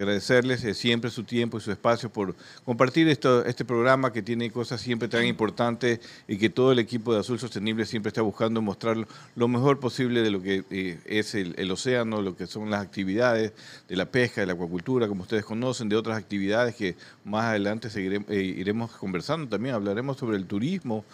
Agradecerles eh, siempre su tiempo y su espacio por compartir esto, este programa que tiene cosas siempre tan importantes y que todo el equipo de Azul Sostenible siempre está buscando mostrar lo mejor posible de lo que eh, es el, océano, lo que son las actividades de la pesca, de la acuacultura, como ustedes conocen, de otras actividades que más adelante seguiremos, eh, iremos conversando también, hablaremos sobre el turismo,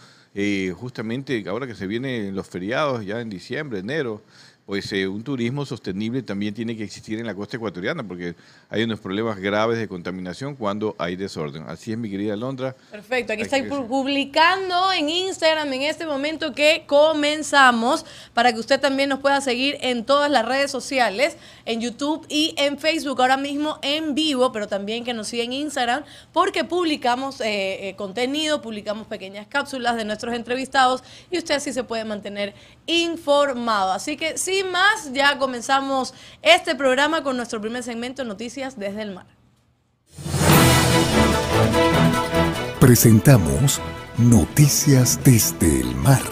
justamente ahora que se vienen los feriados ya en diciembre, enero, pues eh, un turismo sostenible también tiene que existir en la costa ecuatoriana, porque hay unos problemas graves de contaminación cuando hay desorden. Así es, mi querida Londra. Perfecto, aquí está publicando en Instagram en este momento que comenzamos, para que usted también nos pueda seguir en todas las redes sociales, en YouTube y en Facebook, ahora mismo en vivo, pero también que nos siga en Instagram, porque publicamos eh, eh, contenido, publicamos pequeñas cápsulas de nuestros entrevistados y usted así se puede mantener informado. Así que sí sin más, ya comenzamos este programa con nuestro primer segmento, Noticias desde el Mar. Presentamos Noticias desde el Mar.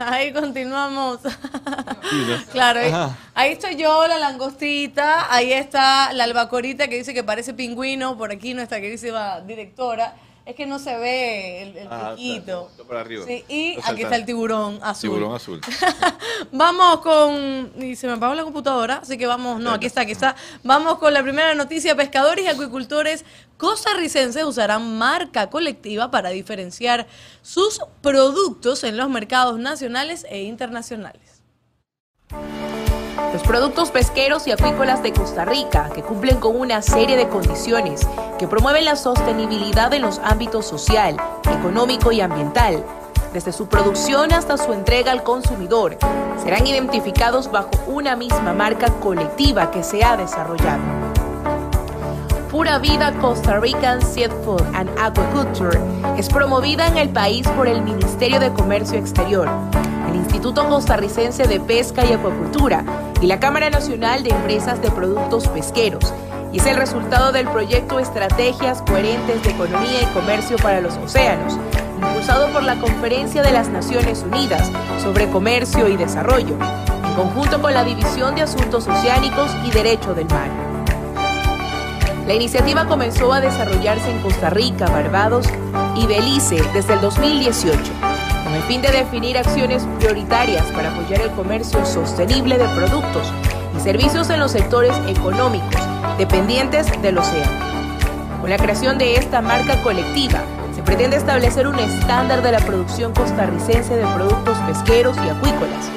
Ahí continuamos. claro, ahí, estoy yo, la langostita, ahí está la albacorita que dice que parece pingüino, por aquí nuestra queridísima directora. Es que no se ve el, el ah, piquito. Sí, y aquí está el tiburón azul. Tiburón azul. vamos con. Y se me apagó la computadora, así que vamos. No, aquí está, aquí está. Vamos con la primera noticia. Pescadores y acuicultores costarricenses usarán marca colectiva para diferenciar sus productos en los mercados nacionales e internacionales. Los productos pesqueros y acuícolas de Costa Rica, que cumplen con una serie de condiciones que promueven la sostenibilidad en los ámbitos social, económico y ambiental, desde su producción hasta su entrega al consumidor, serán identificados bajo una misma marca colectiva que se ha desarrollado. Pura Vida Costa Rican Seafood and Aquaculture es promovida en el país por el Ministerio de Comercio Exterior Instituto Costarricense de Pesca y Acuacultura y la Cámara Nacional de Empresas de Productos Pesqueros, y es el resultado del proyecto Estrategias Coherentes de Economía y Comercio para los Océanos, impulsado por la Conferencia de las Naciones Unidas sobre Comercio y Desarrollo, en conjunto con la División de Asuntos Oceánicos y Derecho del Mar. La iniciativa comenzó a desarrollarse en Costa Rica, Barbados y Belice desde el 2018 con el fin de definir acciones prioritarias para apoyar el comercio sostenible de productos y servicios en los sectores económicos dependientes del océano. Con la creación de esta marca colectiva, se pretende establecer un estándar de la producción costarricense de productos pesqueros y acuícolas,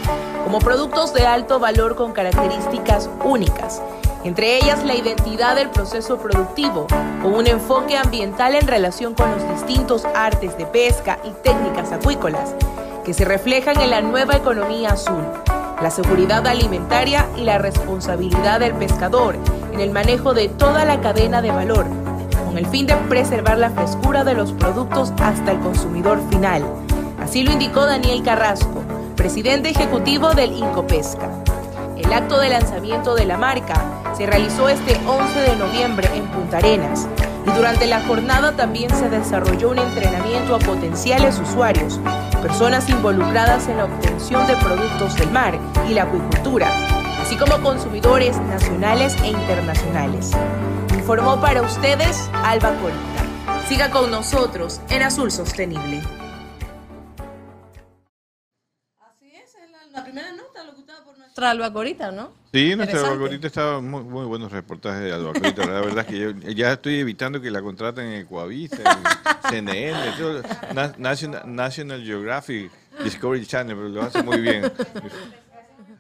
como productos de alto valor con características únicas entre ellas la identidad del proceso productivo, con un enfoque ambiental en relación con los distintos artes de pesca y técnicas acuícolas, que se reflejan en la nueva economía azul, la seguridad alimentaria y la responsabilidad del pescador en el manejo de toda la cadena de valor, con el fin de preservar la frescura de los productos hasta el consumidor final. Así lo indicó Daniel Carrasco, presidente ejecutivo del Incopesca. El acto de lanzamiento de la marca se realizó este 11 de noviembre en Punta Arenas y durante la jornada también se desarrolló un entrenamiento a potenciales usuarios, personas involucradas en la obtención de productos del mar y la acuicultura, así como consumidores nacionales e internacionales. Informó para ustedes Alba Corita. Siga con nosotros en Azul Sostenible. Así es, es la, la primera nota locutada por nuestra Alba Corita, ¿no? Sí, nuestra. Albacorita estaba muy, muy buenos reportajes de Albacorita. La verdad es que yo ya estoy evitando que la contraten en Ecuavisa, en CNN, todo, Na- National, National Geographic, Discovery Channel, pero lo hace muy bien.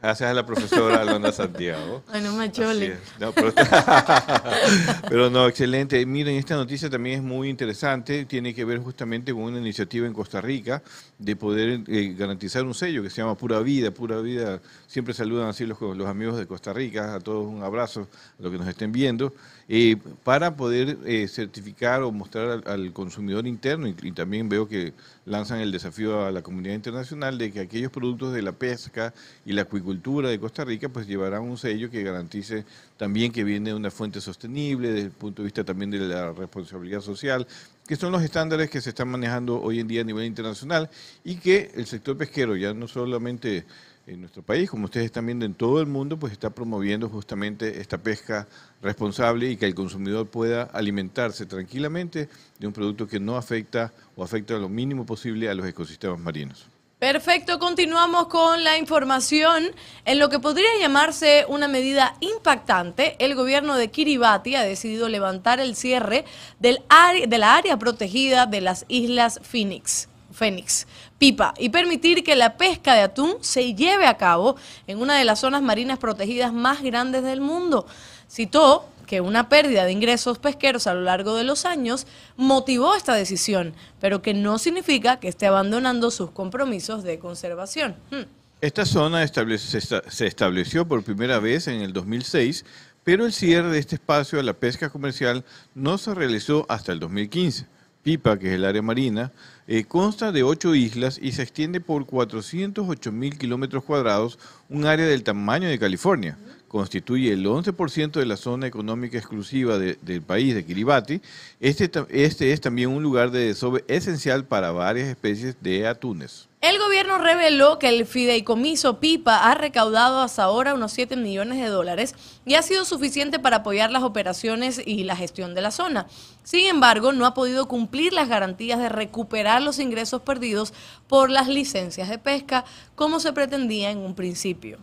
Gracias a la profesora Alondra Santiago. Ay, no me Así chole. es. No, pero, pero no, excelente. Miren, esta noticia también es muy interesante. Tiene que ver justamente con una iniciativa en Costa Rica de poder eh, garantizar un sello que se llama Pura Vida. Pura Vida, siempre saludan así los, los amigos de Costa Rica. A todos un abrazo, a los que nos estén viendo. Eh, para poder eh, certificar o mostrar al, consumidor interno, y, y también veo que lanzan el desafío a la comunidad internacional de que aquellos productos de la pesca y la acuicultura de Costa Rica pues llevarán un sello que garantice también que viene de una fuente sostenible desde el punto de vista también de la responsabilidad social, que son los estándares que se están manejando hoy en día a nivel internacional y que el sector pesquero ya no solamente en nuestro país, como ustedes están viendo en todo el mundo, pues está promoviendo justamente esta pesca responsable y que el consumidor pueda alimentarse tranquilamente de un producto que no afecta o afecta lo mínimo posible a los ecosistemas marinos. Perfecto, continuamos con la información. En lo que podría llamarse una medida impactante, el gobierno de Kiribati ha decidido levantar el cierre del área- de la área protegida de las Islas Phoenix. Fénix, Pipa, y permitir que la pesca de atún se lleve a cabo en una de las zonas marinas protegidas más grandes del mundo. Citó que una pérdida de ingresos pesqueros a lo largo de los años motivó esta decisión, pero que no significa que esté abandonando sus compromisos de conservación. Hmm. Esta zona se estableció por primera vez en el 2006, pero el cierre de este espacio a la pesca comercial no se realizó hasta el 2015. Pipa, que es el área marina, eh, consta de ocho islas y se extiende por 408 mil kilómetros cuadrados, un área del tamaño de California. Constituye el 11% de la zona económica exclusiva de- del país de Kiribati. Este, este es también un lugar de desove esencial para varias especies de atunes. El gobierno reveló que el fideicomiso PIPA ha recaudado hasta ahora unos 7 millones de dólares y ha sido suficiente para apoyar las operaciones y la gestión de la zona. Sin embargo, no ha podido cumplir las garantías de recuperar los ingresos perdidos por las licencias de pesca como se pretendía en un principio.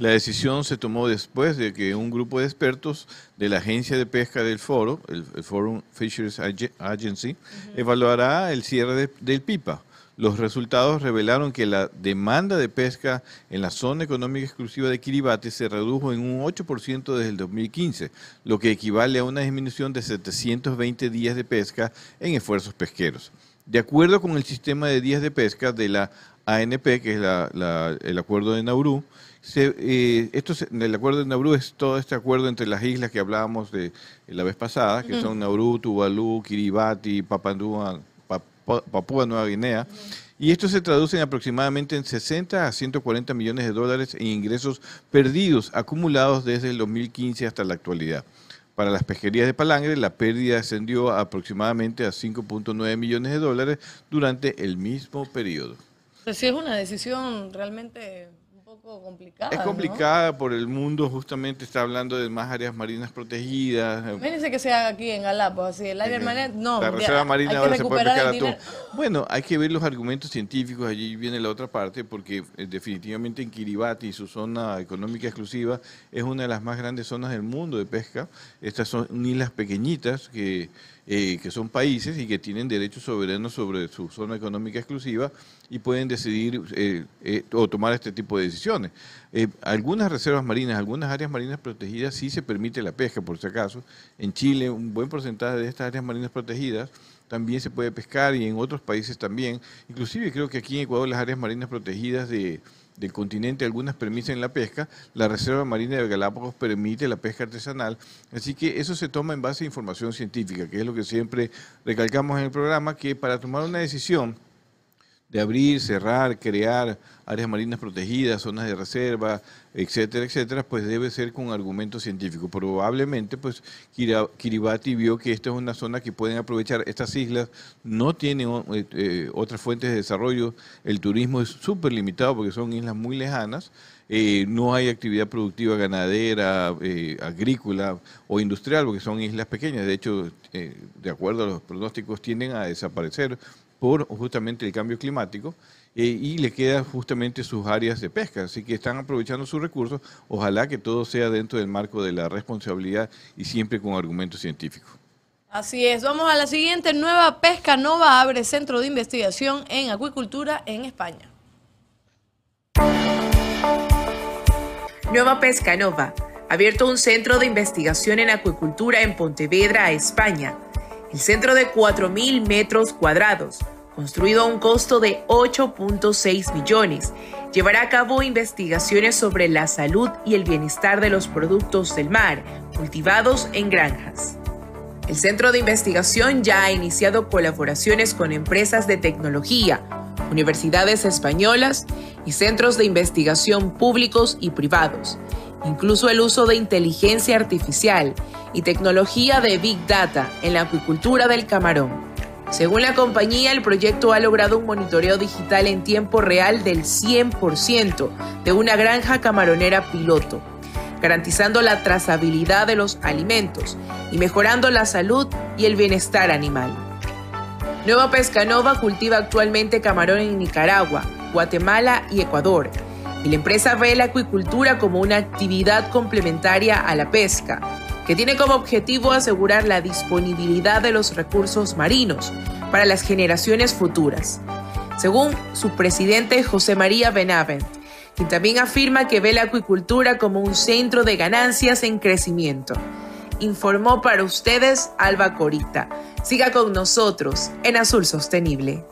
La decisión se tomó después de que un grupo de expertos de la agencia de pesca del foro, el, el Forum Fisheries Ag- Agency, evaluará el cierre de- del PIPA. Los resultados revelaron que la demanda de pesca en la zona económica exclusiva de Kiribati se redujo en un 8% desde el 2015, lo que equivale a una disminución de 720 días de pesca en esfuerzos pesqueros. De acuerdo con el sistema de días de pesca de la ANP, que es la- la- el acuerdo de Nauru, se, eh, esto se- el acuerdo de Nauru es todo este acuerdo entre las islas que hablábamos de la vez pasada, que son Nauru, Tuvalu, Kiribati, Papandúa, Papua, Papúa Nueva Guinea. Y esto se traduce en aproximadamente en 60 a 140 millones de dólares en ingresos perdidos acumulados desde el 2015 hasta la actualidad. Para las pesquerías de palangre, la pérdida ascendió a aproximadamente a 5.9 millones de dólares durante el mismo periodo. Sí es una decisión realmente poco complicada. Es ¿no? complicada por el mundo, justamente está hablando de más áreas marinas protegidas. Imagínense que se haga aquí en Galápagos, así el área marina, no. la reserva marina ahora se puede pescar atún. Bueno, hay que ver los argumentos científicos, allí viene la otra parte, porque eh, definitivamente en Kiribati y su zona económica exclusiva es una de las más grandes zonas del mundo de pesca. Estas son islas pequeñitas que, eh, que son países y que tienen derechos soberanos sobre su zona económica exclusiva y pueden decidir eh, eh, o tomar este tipo de decisiones. Algunas reservas marinas, algunas áreas marinas protegidas sí se permite la pesca, por si acaso. En Chile, un buen porcentaje de estas áreas marinas protegidas también se puede pescar y en otros países también. Inclusive creo que aquí en Ecuador las áreas marinas protegidas de, del continente algunas permiten la pesca, la Reserva Marina de Galápagos permite la pesca artesanal, así que eso se toma en base a información científica, que es lo que siempre recalcamos en el programa, que para tomar una decisión de abrir, cerrar, crear áreas marinas protegidas, zonas de reserva, etcétera, etcétera, pues debe ser con argumento científico. Probablemente, pues Kiribati vio que esta es una zona que pueden aprovechar. Estas islas no tienen eh, eh, otras fuentes de desarrollo. El turismo es súper limitado porque son islas muy lejanas. Eh, no hay actividad productiva ganadera, agrícola o industrial, porque son islas pequeñas. De hecho, de acuerdo a los pronósticos, tienden a desaparecer por justamente el cambio climático eh, y le quedan justamente sus áreas de pesca. Así que están aprovechando sus recursos. Ojalá que todo sea dentro del marco de la responsabilidad y siempre con argumentos científicos. Así es. Vamos a la siguiente. Nueva Pesca Nova abre centro de investigación en acuicultura en España. Nueva Pesca Nova ha abierto un centro de investigación en acuicultura en Pontevedra, España el centro de 4.000 metros cuadrados, construido a un costo de 8.6 millones, llevará a cabo investigaciones sobre la salud y el bienestar de los productos del mar cultivados en granjas. El centro de investigación ya ha iniciado colaboraciones con empresas de tecnología, universidades españolas y centros de investigación públicos y privados, incluso el uso de inteligencia artificial y tecnología de Big Data en la acuicultura del camarón. Según la compañía, el proyecto ha logrado un monitoreo digital en tiempo real del 100% de una granja camaronera piloto, garantizando la trazabilidad de los alimentos y mejorando la salud y el bienestar animal. Nueva Pescanova cultiva actualmente camarón en Nicaragua, Guatemala y Ecuador, y la empresa ve la acuicultura como una actividad complementaria a la pesca que tiene como objetivo asegurar la disponibilidad de los recursos marinos para las generaciones futuras. Según su presidente José María Benavent, quien también afirma que ve la acuicultura como un centro de ganancias en crecimiento. Informó para ustedes Alba Corita. Siga con nosotros en Azul Sostenible.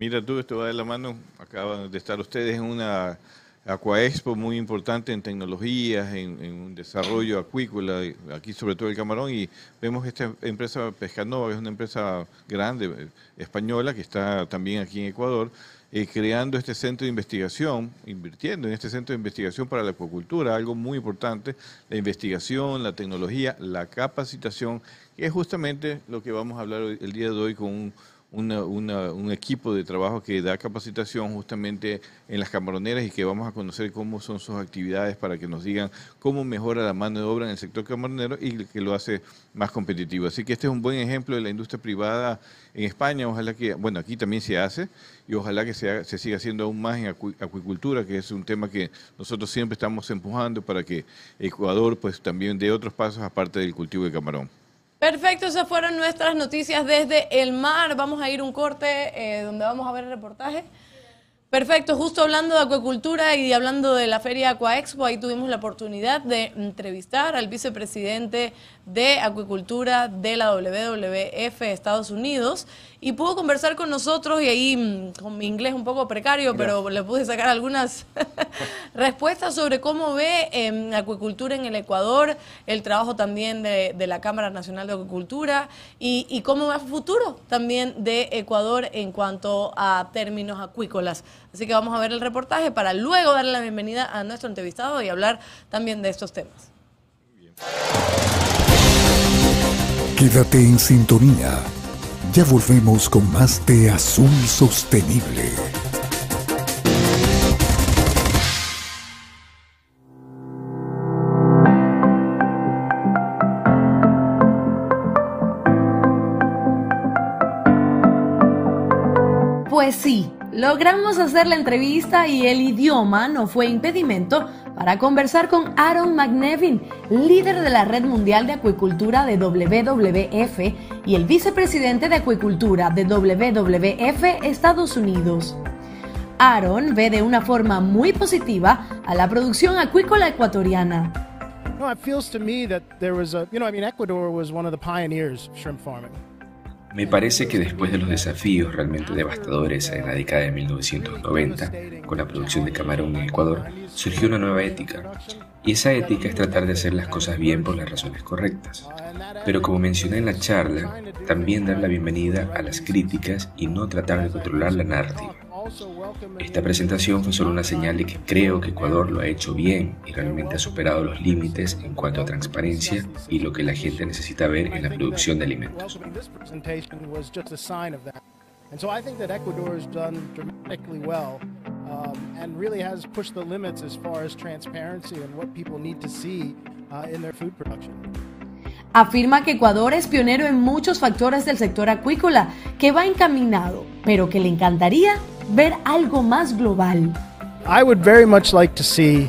Mira tú, esto va de la mano, acaban de estar ustedes en una Aquaexpo muy importante en tecnologías, en, un desarrollo acuícola, aquí sobre todo el camarón, y vemos esta empresa Pescanova, es una empresa grande, eh, española, que está también aquí en Ecuador, eh, creando este centro de investigación, invirtiendo en este centro de investigación para la acuacultura, algo muy importante, la investigación, la tecnología, la capacitación, que es justamente lo que vamos a hablar el día de hoy con un un equipo de trabajo que da capacitación justamente en las camaroneras y que vamos a conocer cómo son sus actividades para que nos digan cómo mejora la mano de obra en el sector camaronero y que lo hace más competitivo. Así que este es un buen ejemplo de la industria privada en España. Ojalá que, bueno, aquí también se hace y ojalá que se, se siga haciendo aún más en acuicultura, que es un tema que nosotros siempre estamos empujando para que Ecuador pues también dé otros pasos aparte del cultivo de camarón. Perfecto, esas fueron nuestras noticias desde el mar. Vamos a ir un corte eh, donde vamos a ver el reportaje. Perfecto, justo hablando de acuacultura y hablando de la Feria Aquaexpo, ahí tuvimos la oportunidad de entrevistar al vicepresidente de Acuicultura de la WWF Estados Unidos y pudo conversar con nosotros y ahí mm, con mi inglés un poco precario, pero le pude sacar algunas respuestas sobre cómo ve eh, acuicultura en el Ecuador, el trabajo también de, la Cámara Nacional de Acuicultura y, y cómo va el futuro también de Ecuador en cuanto a términos acuícolas. Así que vamos a ver el reportaje para luego darle la bienvenida a nuestro entrevistado y hablar también de estos temas. Quédate en sintonía. Ya volvemos con más de Azul Sostenible. Pues sí Logramos hacer la entrevista y el idioma no fue impedimento para conversar con Aaron McNevin, líder de la Red Mundial de Acuicultura de WWF y el vicepresidente de Acuicultura de WWF Estados Unidos. Aaron ve de una forma muy positiva a la producción acuícola ecuatoriana. No, it feels to me that there was a, you know, I mean, Ecuador was one of the pioneers shrimp farming. Me parece que después de los desafíos realmente devastadores en la década de 1990, con la producción de camarón en Ecuador, surgió una nueva ética. Y esa ética es tratar de hacer las cosas bien por las razones correctas. Pero como mencioné en la charla, también dar la bienvenida a las críticas y no tratar de controlar la narrativa. Esta presentación fue solo una señal de que creo que Ecuador lo ha hecho bien y realmente ha superado los límites en cuanto a transparencia y lo que la gente necesita ver en la producción de alimentos. Transparency and what people need to see in their food production. Afirma que Ecuador es pionero en muchos factores del sector acuícola, que va encaminado, pero que le encantaría ver algo más global. I would very much like to see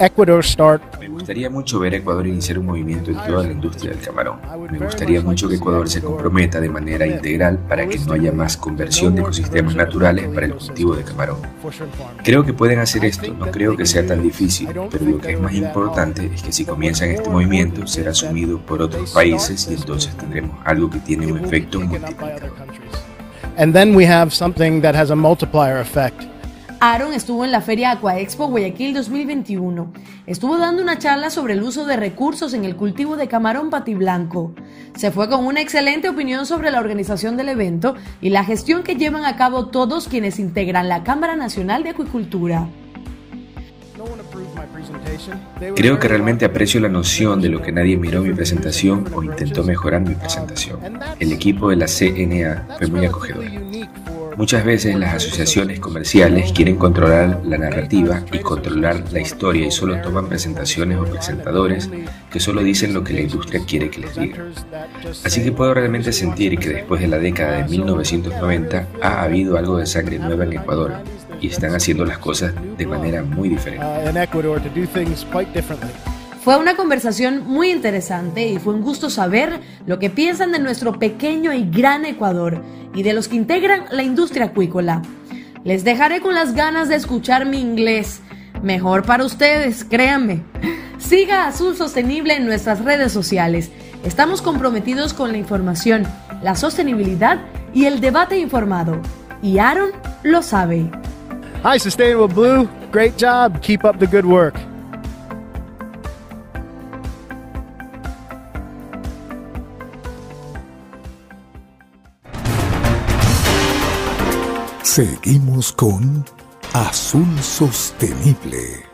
Ecuador start gustaría mucho ver a Ecuador iniciar un movimiento en toda la industria del camarón. Me gustaría mucho que Ecuador se comprometa de manera integral para que no haya más conversión de ecosistemas naturales para el cultivo de camarón. Creo que pueden hacer esto, no creo que sea tan difícil, pero lo que es más importante es que si comienzan este movimiento será asumido por otros países y entonces tendremos algo que tiene un efecto multiplicador. And then we have something that has a multiplier effect. Aaron estuvo en la Feria Aquaexpo Guayaquil 2021. Estuvo dando una charla sobre el uso de recursos en el cultivo de camarón patiblanco. Se fue con una excelente opinión sobre la organización del evento y la gestión que llevan a cabo todos quienes integran la Cámara Nacional de Acuicultura. Creo que realmente aprecio la noción de lo que nadie miró mi presentación o intentó mejorar mi presentación. El equipo de la CNA fue muy acogedor. Muchas veces las asociaciones comerciales quieren controlar la narrativa y controlar la historia y solo toman presentaciones o presentadores que solo dicen lo que la industria quiere que les diga. Así que puedo realmente sentir que después de la década de 1990 ha habido algo de sangre nueva en Ecuador y están haciendo las cosas de manera muy diferente. Fue una conversación muy interesante y fue un gusto saber lo que piensan de nuestro pequeño y gran Ecuador y de los que integran la industria acuícola. Les dejaré con las ganas de escuchar mi inglés. Mejor para ustedes, créanme. Siga Azul Sostenible en nuestras redes sociales. Estamos comprometidos con la información, la sostenibilidad y el debate informado. Y Aaron lo sabe. Hi, Sustainable Blue. Great job. Keep up the good work. Seguimos con Azul Sostenible.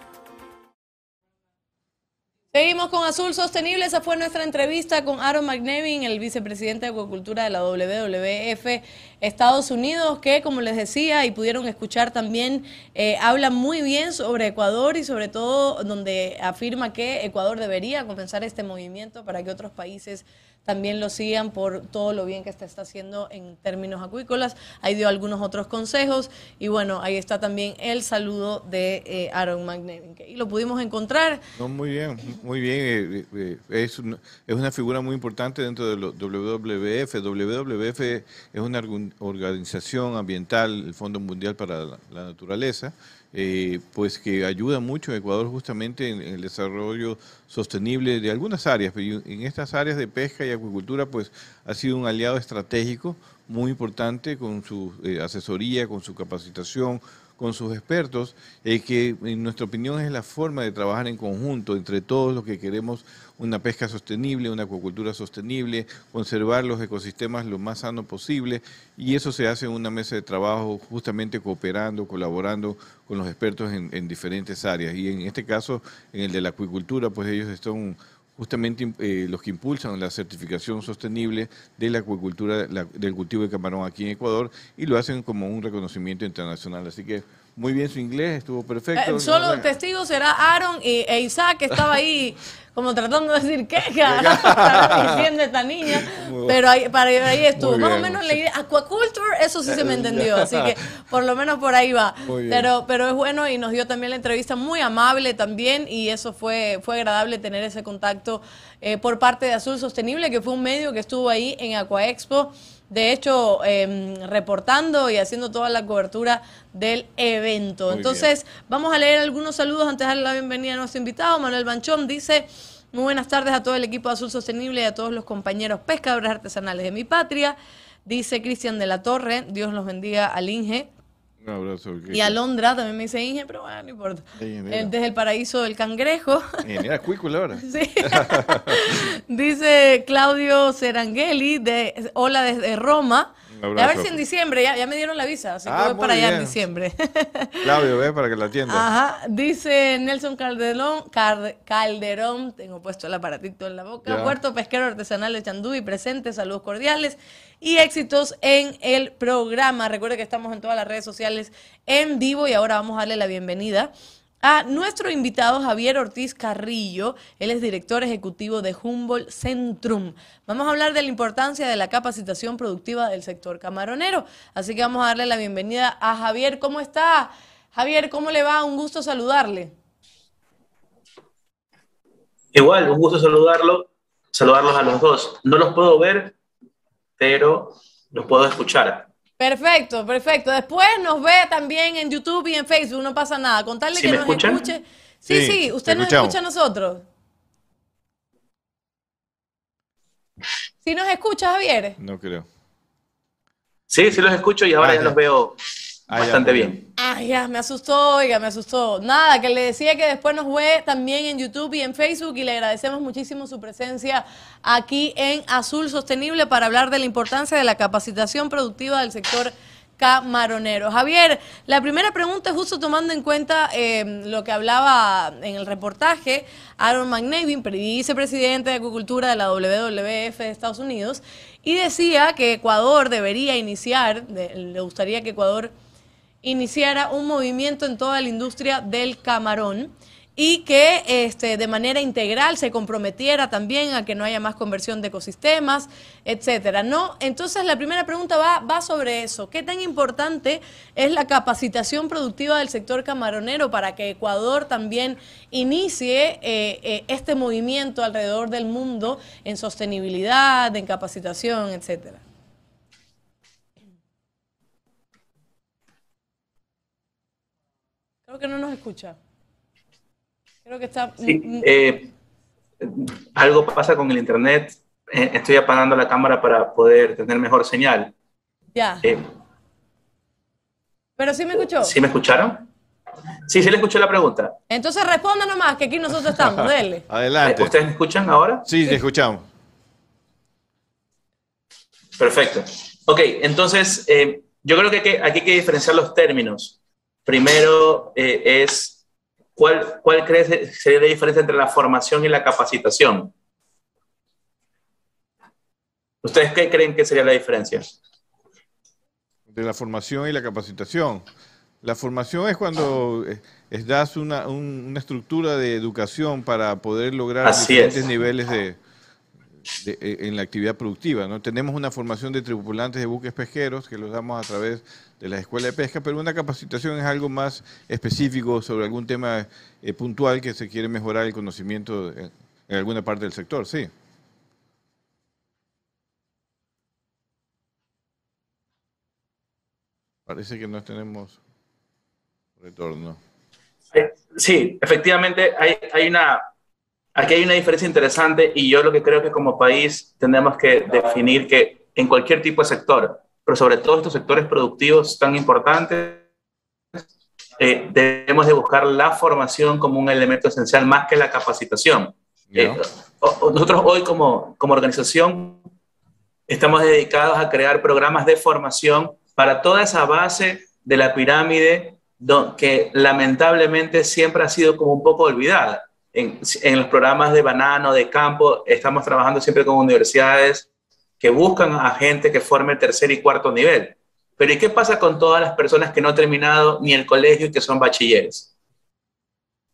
Seguimos con Azul Sostenible. Esa fue nuestra entrevista con Aaron McNevin, el vicepresidente de Acuacultura de la WWF Estados Unidos, que como les decía y pudieron escuchar también, eh, habla muy bien sobre Ecuador y sobre todo donde afirma que Ecuador debería comenzar este movimiento para que otros países también lo sigan por todo lo bien que está, está haciendo en términos acuícolas. Ahí dio algunos otros consejos y bueno, ahí está también el saludo de eh, Aaron McNevin. Y lo pudimos encontrar. Muy bien, muy bien. Eh, eh, es, una, es una figura muy importante dentro de los WWF. WWF es una organización ambiental, el Fondo Mundial para la Naturaleza, eh, pues que ayuda mucho a Ecuador justamente en, el desarrollo sostenible de algunas áreas, pero en estas áreas de pesca y acuicultura pues ha sido un aliado estratégico muy importante con su eh, asesoría, con su capacitación, con sus expertos, eh, que en nuestra opinión es la forma de trabajar en conjunto entre todos los que queremos una pesca sostenible, una acuacultura sostenible, conservar los ecosistemas lo más sano posible y eso se hace en una mesa de trabajo justamente cooperando, colaborando con los expertos en, diferentes áreas. Y en este caso en el de la acuicultura pues ellos están justamente eh, los que impulsan la certificación sostenible de la acuicultura, del cultivo de camarón aquí en Ecuador y lo hacen como un reconocimiento internacional. Así que muy bien su inglés, estuvo perfecto. Eh, solo testigo será Aaron y, e Isaac, que estaba ahí como tratando de decir, ¿qué está diciendo esta niña? Pero ahí, para ahí estuvo. Más o menos la idea, aquaculture, eso sí se me entendió. Así que por lo menos por ahí va. Pero, pero es bueno y nos dio también la entrevista muy amable también y eso fue, fue agradable tener ese contacto eh, por parte de Azul Sostenible, que fue un medio que estuvo ahí en Aquaexpo de hecho, em, reportando y haciendo toda la cobertura del evento. Muy Entonces, vamos a leer algunos saludos antes de darle la bienvenida a nuestro invitado. Manuel Banchón dice, muy buenas tardes a todo el equipo de Azul Sostenible y a todos los compañeros pescadores artesanales de mi patria. Dice Cristian de la Torre, Dios los bendiga al Inge. Un abrazo. Y Alondra también me dice Inge, pero bueno, no importa. Eh, Desde el paraíso del cangrejo. Mira, cuícula ahora. Sí. Dice Claudio Serangeli, de Hola desde Roma. A ver si en diciembre, ya, ya me dieron la visa, así que Ah, voy para allá en diciembre. Claudio, ve para que la atienda. Ajá, dice Nelson Calderón, Calderón, tengo puesto el aparatito en la boca, Ya. Puerto Pesquero Artesanal de Chanduy, presente, saludos cordiales y éxitos en el programa. Recuerde que estamos en todas las redes sociales en vivo y ahora vamos a darle la bienvenida a nuestro invitado Javier Ortiz Carrillo, él es director ejecutivo de Humboldt Centrum. Vamos a hablar de la importancia de la capacitación productiva del sector camaronero, así que vamos a darle la bienvenida a Javier. ¿Cómo está? Javier, ¿cómo le va? Un gusto saludarle. Igual, un gusto saludarlo, saludarlos a los dos. No los puedo ver, pero los puedo escuchar. Perfecto, perfecto. Después nos ve también en YouTube y en Facebook, no pasa nada. Contarle ¿Sí que me nos escuchan? escuche. Sí, Sí, sí, usted te nos escucha a nosotros. ¿Sí nos escucha, Javier? No creo. Sí, sí los escucho y ahora Ah, ya ya. los veo Ah, bastante muy bien. Ay, ya, me asustó, oiga, me asustó. Nada, que le decía que después nos ve también en YouTube y en Facebook y le agradecemos muchísimo su presencia aquí en Azul Sostenible para hablar de la importancia de la capacitación productiva del sector camaronero. Javier, la primera pregunta es justo tomando en cuenta eh, lo que hablaba en el reportaje Aaron McNevin, vicepresidente de Acuicultura de la WWF de Estados Unidos, y decía que Ecuador debería iniciar, de- le gustaría que Ecuador iniciara un movimiento en toda la industria del camarón y que este, de manera integral se comprometiera también a que no haya más conversión de ecosistemas, etcétera. No, entonces la primera pregunta va, va sobre eso. ¿Qué tan importante es la capacitación productiva del sector camaronero para que Ecuador también inicie eh, eh, este movimiento alrededor del mundo en sostenibilidad, en capacitación, etcétera? Creo que no nos escucha. Creo que está... Sí, eh, algo pasa con el internet. Eh, estoy apagando la cámara para poder tener mejor señal. ya. Eh, Pero sí me escuchó. ¿Sí me escucharon? Sí, sí le escuché la pregunta. Entonces responda nomás, que aquí nosotros estamos, dele. Adelante. ¿Ustedes me escuchan ahora? Sí, te escuchamos. Perfecto. Ok, entonces eh, yo creo que aquí hay que diferenciar los términos. Primero eh, es, ¿cuál, ¿cuál crees que sería la diferencia entre la formación y la capacitación? ¿Ustedes qué creen que sería la diferencia? De la formación y la capacitación. La formación es cuando eh, das una, un- una estructura de educación para poder lograr Así diferentes es. niveles de, eh, en la actividad productiva. ¿no? Tenemos una formación de tripulantes de buques pesqueros que los damos a través de la escuela de pesca, pero una capacitación es algo más específico sobre algún tema eh, puntual que se quiere mejorar el conocimiento en, en alguna parte del sector, sí. Parece que no tenemos retorno. Sí, efectivamente, hay, hay una, aquí hay una diferencia interesante y yo lo que creo que como país tenemos que definir que en cualquier tipo de sector, pero sobre todo estos sectores productivos tan importantes, eh, debemos de buscar la formación como un elemento esencial más que la capacitación. Eh, nosotros hoy como, como organización estamos dedicados a crear programas de formación para toda esa base de la pirámide que lamentablemente siempre ha sido como un poco olvidada. En, los programas de banano, de campo, estamos trabajando siempre con universidades que buscan a gente que forme tercer y cuarto nivel. Pero ¿y qué pasa con todas las personas que no han terminado ni el colegio y que son bachilleres?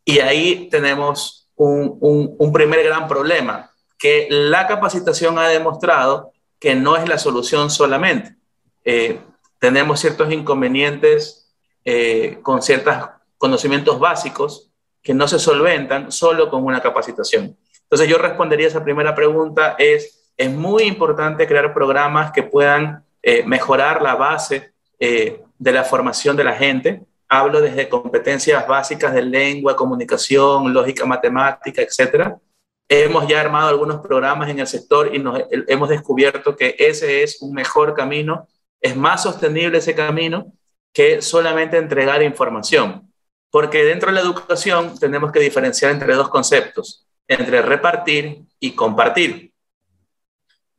Y ahí tenemos un primer gran problema, que la capacitación ha demostrado que no es la solución solamente. Eh, tenemos ciertos inconvenientes eh, con ciertos conocimientos básicos que no se solventan solo con una capacitación. Entonces yo respondería a esa primera pregunta, es, es muy importante crear programas que puedan eh, mejorar la base eh, de la formación de la gente. Hablo desde competencias básicas de lengua, comunicación, lógica matemática, etc. Hemos ya armado algunos programas en el sector y hemos descubierto que ese es un mejor camino, es más sostenible ese camino que solamente entregar información. Porque dentro de la educación tenemos que diferenciar entre dos conceptos, entre repartir y compartir.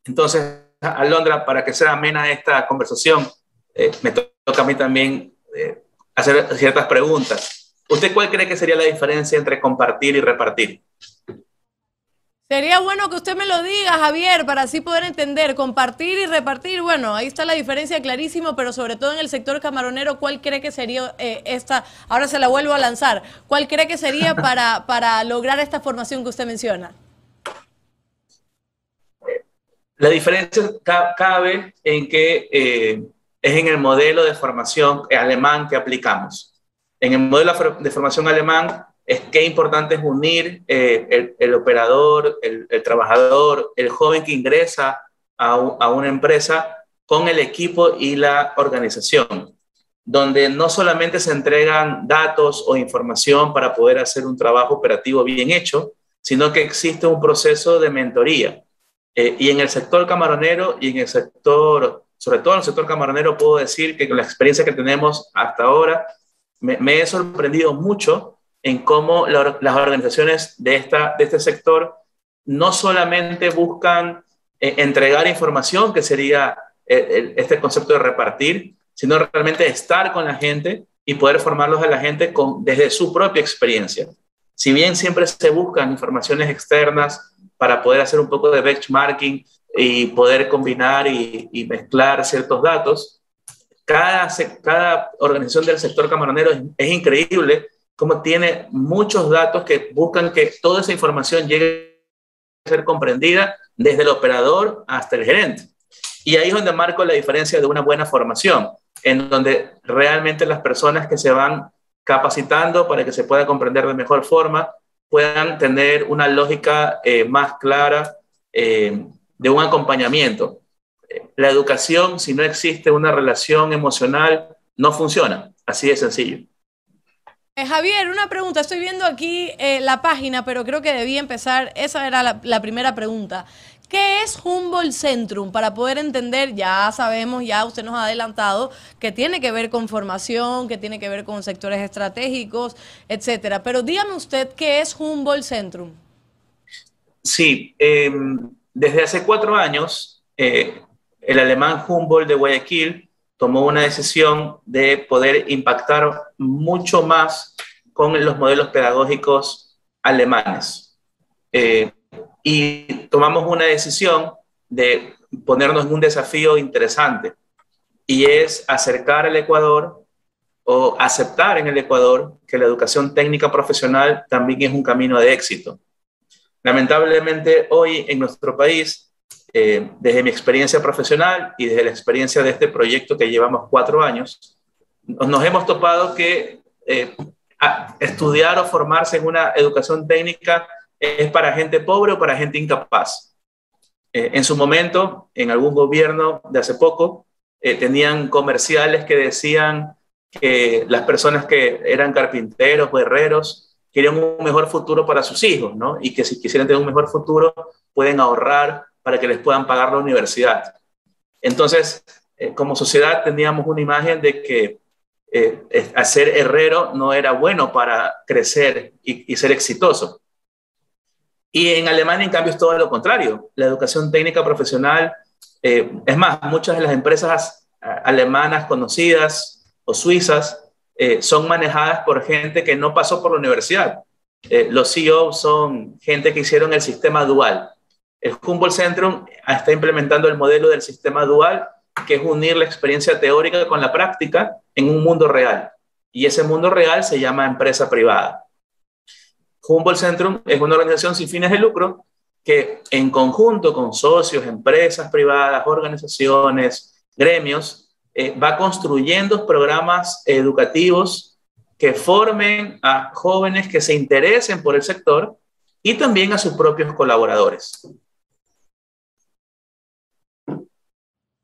Entonces, Alondra, para que sea amena esta conversación, eh, me toca a mí también eh, hacer ciertas preguntas. ¿Usted cuál cree que sería la diferencia entre compartir y repartir? Sería bueno que usted me lo diga, Javier, para así poder entender, compartir y repartir. Bueno, ahí está la diferencia clarísimo, pero sobre todo en el sector camaronero, ¿cuál cree que sería eh, esta? Ahora se la vuelvo a lanzar. ¿Cuál cree que sería para, para lograr esta formación que usted menciona? La diferencia cabe en que eh, es en el modelo de formación alemán que aplicamos. En el modelo de formación alemán es que importante es unir eh, el, operador, el, trabajador, el joven que ingresa a, una empresa con el equipo y la organización, donde no solamente se entregan datos o información para poder hacer un trabajo operativo bien hecho, sino que existe un proceso de mentoría. Eh, y en el sector camaronero y en el sector, sobre todo en el sector camaronero, puedo decir que con la experiencia que tenemos hasta ahora, me he sorprendido mucho en cómo las organizaciones de, esta, de este sector no solamente buscan eh, entregar información, que sería eh, este concepto de repartir, sino realmente estar con la gente y poder formarlos a la gente desde su propia experiencia. Si bien siempre se buscan informaciones externas para poder hacer un poco de benchmarking y poder combinar y, mezclar ciertos datos, cada, cada organización del sector camaronero es increíble como tiene muchos datos que buscan que toda esa información llegue a ser comprendida desde el operador hasta el gerente. Y ahí es donde marco la diferencia de una buena formación, en donde realmente las personas que se van capacitando para que se pueda comprender de mejor forma puedan tener una lógica eh, más clara eh, de un acompañamiento. La educación, si no existe una relación emocional, no funciona. Así de sencillo. Eh, Javier, una pregunta. Estoy viendo aquí eh, la página, pero creo que debía empezar. Esa era la, primera pregunta. ¿Qué es Humboldt Centrum? Para poder entender, ya sabemos, ya usted nos ha adelantado, que tiene que ver con formación, que tiene que ver con sectores estratégicos, etcétera. Pero dígame usted, ¿qué es Humboldt Centrum? Sí, em, desde hace cuatro años, eh, el alemán Humboldt de Guayaquil tomó una decisión de poder impactar mucho más con los modelos pedagógicos alemanes. Eh, y tomamos una decisión de ponernos en un desafío interesante y es acercar al Ecuador o aceptar en el Ecuador que la educación técnica profesional también es un camino de éxito. Lamentablemente hoy en nuestro país eh, desde mi experiencia profesional y desde la experiencia de este proyecto que llevamos cuatro años, nos hemos topado que eh, estudiar o formarse en una educación técnica es para gente pobre o para gente incapaz. Eh, en su momento, en algún gobierno de hace poco, tenían comerciales que decían que las personas que eran carpinteros o herreros querían un mejor futuro para sus hijos, ¿no? Y que si quisieran tener un mejor futuro, pueden ahorrar para que les puedan pagar la universidad. Entonces, eh, como sociedad teníamos una imagen de que eh, hacer herrero no era bueno para crecer y, ser exitoso. Y en Alemania, en cambio, es todo lo contrario. La educación técnica profesional, eh, es más, muchas de las empresas alemanas conocidas o suizas son manejadas por gente que no pasó por la universidad. los CEOs son gente que hicieron el sistema dual. El Humboldt Centrum está implementando el modelo del sistema dual, que es unir la experiencia teórica con la práctica en un mundo real. Y ese mundo real se llama empresa privada. Humboldt Centrum es una organización sin fines de lucro que en conjunto con socios, empresas privadas, organizaciones, gremios, eh, va construyendo programas educativos que formen a jóvenes que se interesen por el sector y también a sus propios colaboradores.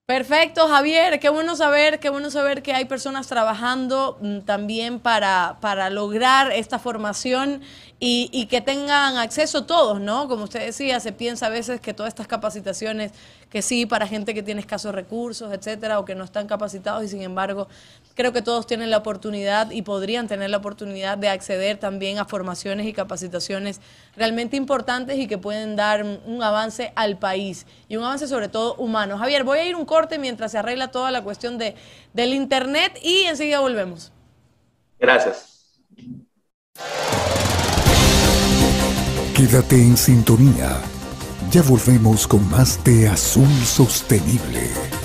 Perfecto, Javier. Qué bueno saber, qué bueno saber que hay personas trabajando mm, también para, para lograr esta formación y, y, que tengan acceso todos, ¿no? Como usted decía, se piensa a veces que todas estas capacitaciones, que sí, para gente que tiene escasos recursos, etcétera, o que no están capacitados, y sin embargo, creo que todos tienen la oportunidad y podrían tener la oportunidad de acceder también a formaciones y capacitaciones realmente importantes y que pueden dar un avance al país y un avance sobre todo humano. Javier, voy a ir un corte mientras se arregla toda la cuestión de, del Internet y enseguida volvemos. Gracias. Quédate en sintonía. Ya volvemos con más de Azul Sostenible.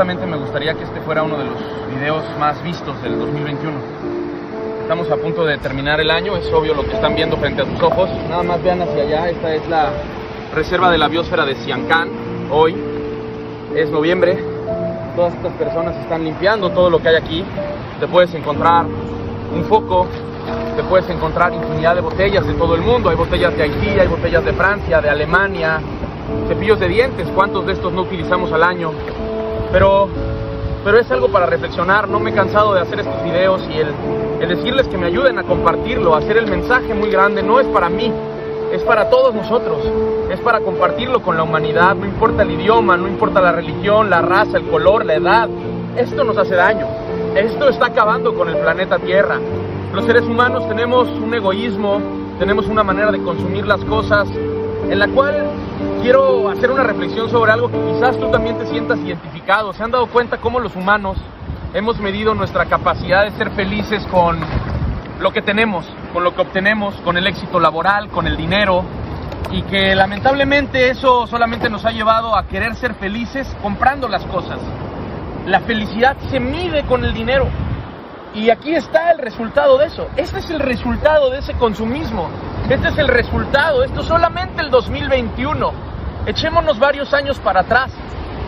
Honestamente me gustaría que este fuera uno de los videos más vistos del 2021. Estamos a punto de terminar el año, es obvio lo que están viendo frente a sus ojos. Nada más vean hacia allá, esta es la reserva de la biosfera de Siancán. Hoy es noviembre, todas estas personas están limpiando todo lo que hay aquí. Te puedes encontrar un foco, te puedes encontrar infinidad de botellas de todo el mundo. Hay botellas de Haití, hay botellas de Francia, de Alemania, cepillos de dientes. ¿Cuántos de estos no utilizamos al año? Pero, pero es algo para reflexionar. No me he cansado de hacer estos videos y el, el decirles que me ayuden a compartirlo, a hacer el mensaje muy grande. No es para mí, es para todos nosotros, es para compartirlo con la humanidad, no importa el idioma, no importa la religión, la raza, el color, la edad, esto nos hace daño, esto está acabando con el planeta Tierra. Los seres humanos tenemos un egoísmo, tenemos una manera de consumir las cosas en la cual quiero hacer una reflexión sobre algo que quizás tú también te sientas identificado. ¿Se han dado cuenta cómo los humanos hemos medido nuestra capacidad de ser felices con lo que tenemos, con lo que obtenemos, con el éxito laboral, con el dinero, y que lamentablemente eso solamente nos ha llevado a querer ser felices comprando las cosas. La felicidad se mide con el dinero. Y aquí está el resultado de eso. Este es el resultado de ese consumismo. Este es el resultado. Esto es solamente el 2021. Echémonos varios años para atrás.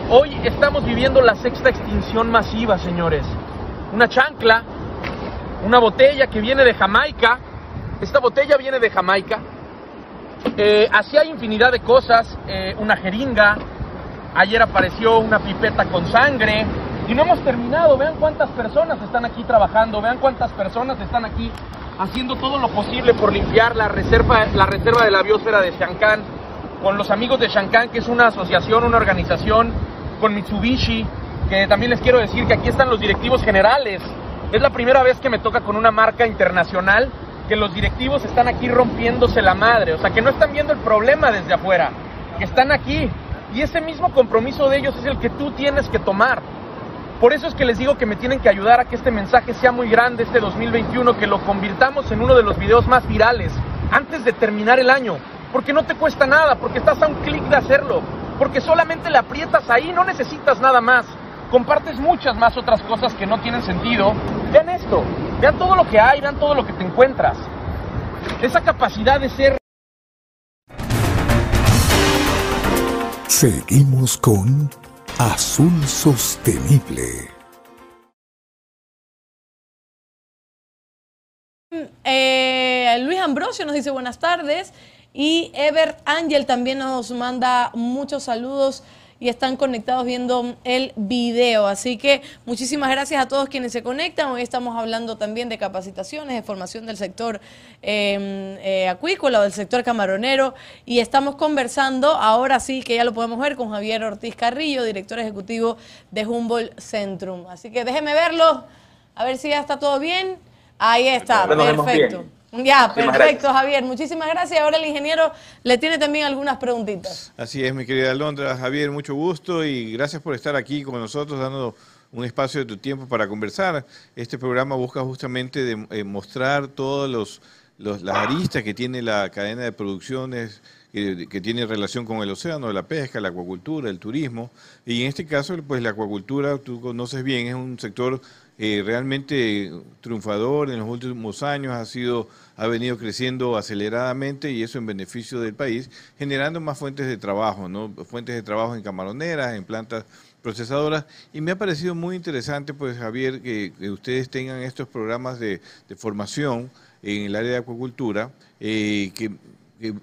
Hoy estamos viviendo la sexta extinción masiva, señores. Una chancla una botella que viene de Jamaica. Esta botella viene de Jamaica. Eh, así hay infinidad de cosas. Eh, una jeringa. Ayer apareció una pipeta con sangre. Y no hemos terminado. Vean cuántas personas están aquí trabajando. Vean cuántas personas están aquí haciendo todo lo posible por limpiar la reserva, la reserva de la biosfera de Shankan. Con los amigos de Shankan, que es una asociación, una organización. Con Mitsubishi. Que también les quiero decir que aquí están los directivos generales es la primera vez que me toca con una marca internacional que los directivos están aquí rompiéndose la madre, o sea, que no están viendo el problema desde afuera, que están aquí. Y ese mismo compromiso de ellos es el que tú tienes que tomar. Por eso es que les digo que me tienen que ayudar a que este mensaje sea muy grande este 2021, que lo convirtamos en uno de los videos más virales antes de terminar el año. Porque no te cuesta nada, porque estás a un clic de hacerlo, porque solamente le aprietas ahí, no necesitas nada más compartes muchas más otras cosas que no tienen sentido. Vean esto, vean todo lo que hay, vean todo lo que te encuentras. Esa capacidad de ser... Seguimos con Azul Sostenible. Eh, Luis Ambrosio nos dice buenas tardes y Ever Ángel también nos manda muchos saludos y están conectados viendo el video. Así que muchísimas gracias a todos quienes se conectan. Hoy estamos hablando también de capacitaciones, de formación del sector em, eh, acuícola o del sector camaronero y estamos conversando, ahora sí que ya lo podemos ver, con Javier Ortiz Carrillo, director ejecutivo de Humboldt Centrum. Así que déjeme verlo, a ver si ya está todo bien. Ahí está, perfecto. Ya, perfecto, Javier. Muchísimas gracias. Ahora el ingeniero le tiene también algunas preguntitas. Así es, mi querida Alondra. Javier, mucho gusto y gracias por estar aquí con nosotros, dando un espacio de tu tiempo para conversar. Este programa busca justamente de, eh, mostrar todas los, las aristas que tiene la cadena de producciones que, que, tiene relación con el océano, la pesca, la acuacultura, el turismo. Y en este caso, pues la acuacultura, tú conoces bien, es un sector eh, realmente triunfador en los últimos años, ha sido ha venido creciendo aceleradamente y eso en beneficio del país, generando más fuentes de trabajo, ¿no? fuentes de trabajo en camaroneras, en plantas procesadoras. Y me ha parecido muy interesante, pues Javier, que, ustedes tengan estos programas de, formación en el área de acuacultura, que, que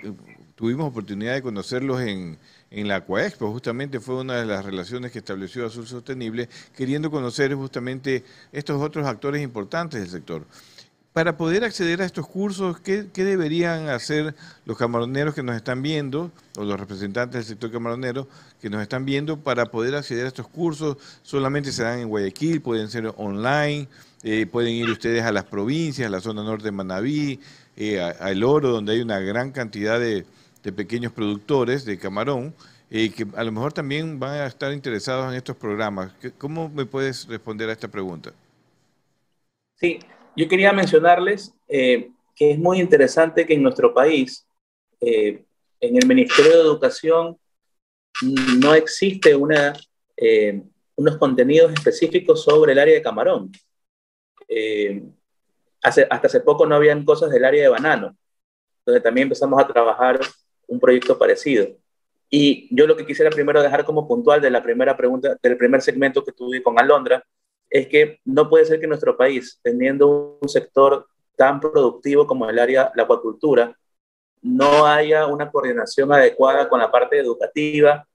tuvimos oportunidad de conocerlos en, en la Aquaexpo, justamente fue una de las relaciones que estableció Azul Sostenible, queriendo conocer justamente estos otros actores importantes del sector. Para poder acceder a estos cursos, ¿qué, deberían hacer los camaroneros que nos están viendo, o los representantes del sector camaronero que nos están viendo, para poder acceder a estos cursos? Solamente se dan en Guayaquil, pueden ser online, eh, pueden ir ustedes a las provincias, a la zona norte de Manabí, eh, a El Oro, donde hay una gran cantidad de, de pequeños productores de camarón eh, que a lo mejor también van a estar interesados en estos programas. ¿Cómo me puedes responder a esta pregunta? Sí, yo quería mencionarles eh, que es muy interesante que en nuestro país, eh, en el Ministerio de Educación, no existe una, unos contenidos específicos sobre el área de camarón. Hace, hasta hace poco no habían cosas del área de banano, donde también empezamos a trabajar un proyecto parecido. Y yo lo que quisiera primero dejar como puntual de la primera pregunta, del primer segmento que tuve con Alondra, es que no puede ser que nuestro país, teniendo un sector tan productivo como el área, la acuacultura, no haya una coordinación adecuada con la parte educativa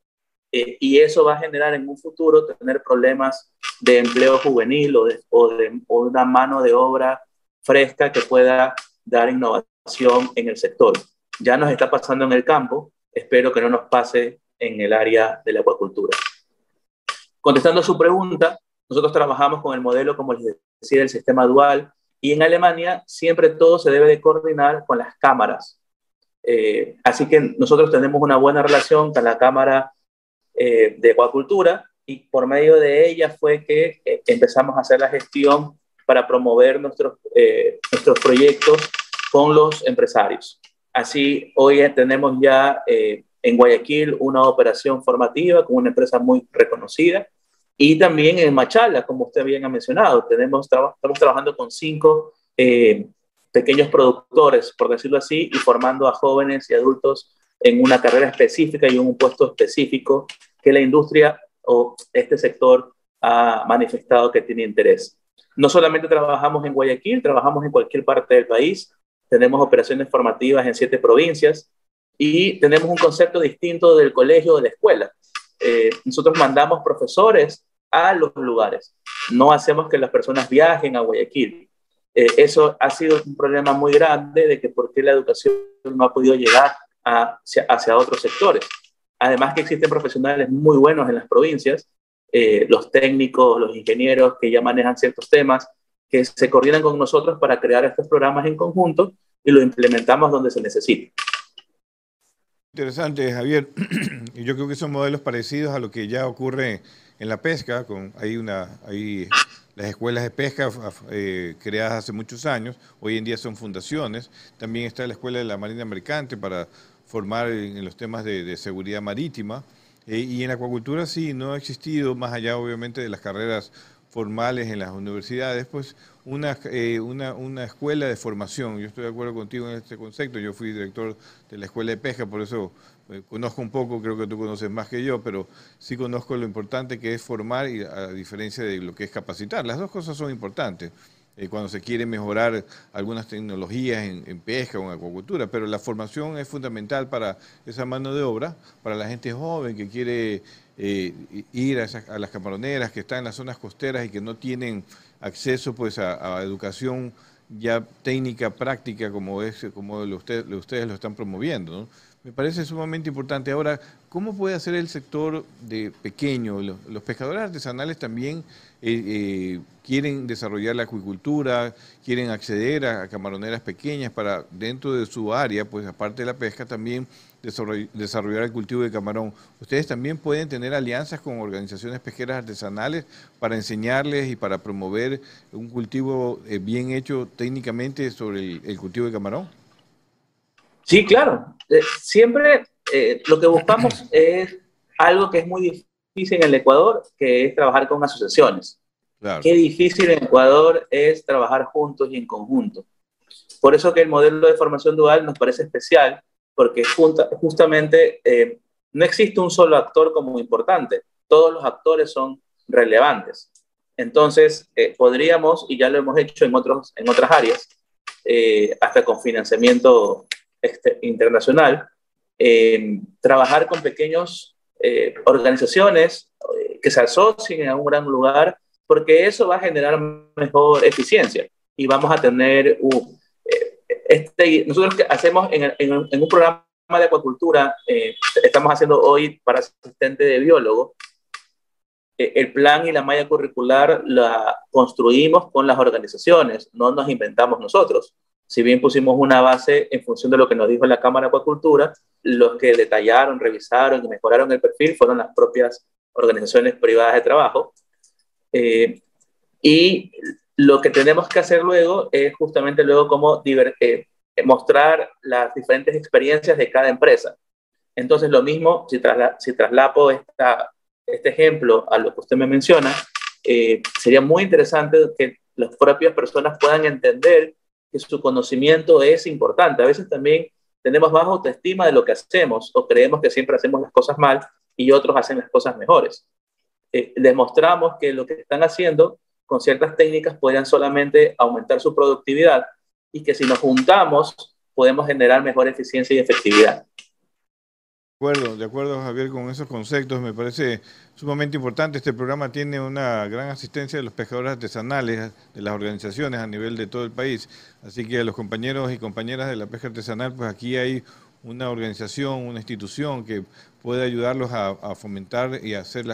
eh, y eso va a generar en un futuro tener problemas de empleo juvenil o de, o de una mano de obra fresca que pueda dar innovación en el sector ya nos está pasando en el campo, espero que no nos pase en el área de la acuacultura. Contestando a su pregunta, nosotros trabajamos con el modelo, como les decía, del sistema dual, y en Alemania siempre todo se debe de coordinar con las cámaras. Eh, así que nosotros tenemos una buena relación con la Cámara eh, de Acuacultura y por medio de ella fue que eh, empezamos a hacer la gestión para promover nuestros, nuestros proyectos con los empresarios. Así, hoy tenemos ya eh, en Guayaquil una operación formativa con una empresa muy reconocida y también en Machala, como usted bien ha mencionado, tenemos, estamos trabajando con cinco eh, pequeños productores, por decirlo así, y formando a jóvenes y adultos en una carrera específica y en un puesto específico que la industria o este sector ha manifestado que tiene interés. No solamente trabajamos en Guayaquil, trabajamos en cualquier parte del país tenemos operaciones formativas en siete provincias y tenemos un concepto distinto del colegio o de la escuela. Eh, nosotros mandamos profesores a los lugares, no hacemos que las personas viajen a Guayaquil. Eh, eso ha sido un problema muy grande de que por qué la educación no ha podido llegar hacia, hacia otros sectores. Además que existen profesionales muy buenos en las provincias, eh, los técnicos, los ingenieros que ya manejan ciertos temas, que se coordinan con nosotros para crear estos programas en conjunto y lo implementamos donde se necesite. Interesante, Javier. Yo creo que son modelos parecidos a lo que ya ocurre en la pesca. Con, hay, una, hay las escuelas de pesca eh, creadas hace muchos años, hoy en día son fundaciones. También está la Escuela de la Marina Mercante para formar en, los temas de, seguridad marítima. Eh, y en la acuacultura sí, no ha existido, más allá obviamente de las carreras formales en las universidades, pues una, eh, una, una, escuela de formación. Yo estoy de acuerdo contigo en este concepto. Yo fui director de la escuela de pesca, por eso eh, conozco un poco, creo que tú conoces más que yo, pero sí conozco lo importante que es formar y a diferencia de lo que es capacitar. Las dos cosas son importantes. Eh, cuando se quiere mejorar algunas tecnologías en, pesca o en acuacultura, pero la formación es fundamental para esa mano de obra, para la gente joven que quiere eh, ir a, las camaroneras, que están en las zonas costeras y que no tienen acceso pues a, educación ya técnica, práctica, como es como ustedes lo están promoviendo. Me parece sumamente importante. Ahora, ¿cómo puede hacer el sector de pequeño? Los, pescadores artesanales también eh, eh, quieren desarrollar la acuicultura, quieren acceder a, camaroneras pequeñas para dentro de su área, pues aparte de la pesca, también desarrollar el cultivo de camarón. Ustedes también pueden tener alianzas con organizaciones pesqueras artesanales para enseñarles y para promover un cultivo eh, bien hecho técnicamente sobre el cultivo de camarón. Sí, claro. Eh, siempre eh, lo que buscamos es algo que es muy difícil en el Ecuador, que es trabajar con asociaciones. Qué difícil en Ecuador es trabajar juntos y en conjunto. Por eso que el modelo de formación dual nos parece especial, porque justamente eh, no existe un solo actor como importante, todos los actores son relevantes. Entonces, podríamos, y ya lo hemos hecho en, otros, en otras áreas, eh, hasta con financiamiento este, internacional, eh, trabajar con pequeñas eh, organizaciones que se asocien a un gran lugar, porque eso va a generar mejor eficiencia y vamos a tener un... este, nosotros hacemos en, en, en, un programa de acuacultura, estamos haciendo hoy para asistente de biólogo, el plan y la malla curricular la construimos con las organizaciones, no nos inventamos nosotros. Si bien pusimos una base en función de lo que nos dijo la Cámara de Acuacultura, los que detallaron, revisaron y mejoraron el perfil fueron las propias organizaciones privadas de trabajo. Eh, y lo que tenemos que hacer luego es justamente luego cómo eh, mostrar las diferentes experiencias de cada empresa. Entonces, lo mismo, si, trasla este ejemplo a lo que usted me menciona, eh, sería muy interesante que las propias personas puedan entender que su conocimiento es importante. A veces también tenemos baja autoestima de lo que hacemos o creemos que siempre hacemos las cosas mal y otros hacen las cosas mejores. Eh, demostramos que lo que están haciendo con ciertas técnicas pueden solamente aumentar su productividad y que si nos juntamos podemos generar mejor eficiencia y efectividad. De acuerdo, de acuerdo Javier con esos conceptos, me parece sumamente importante. Este programa tiene una gran asistencia de los pescadores artesanales, de las organizaciones a nivel de todo el país. Así que a los compañeros y compañeras de la pesca artesanal, pues aquí hay una organización, una institución que puede ayudarlos a, fomentar y hacer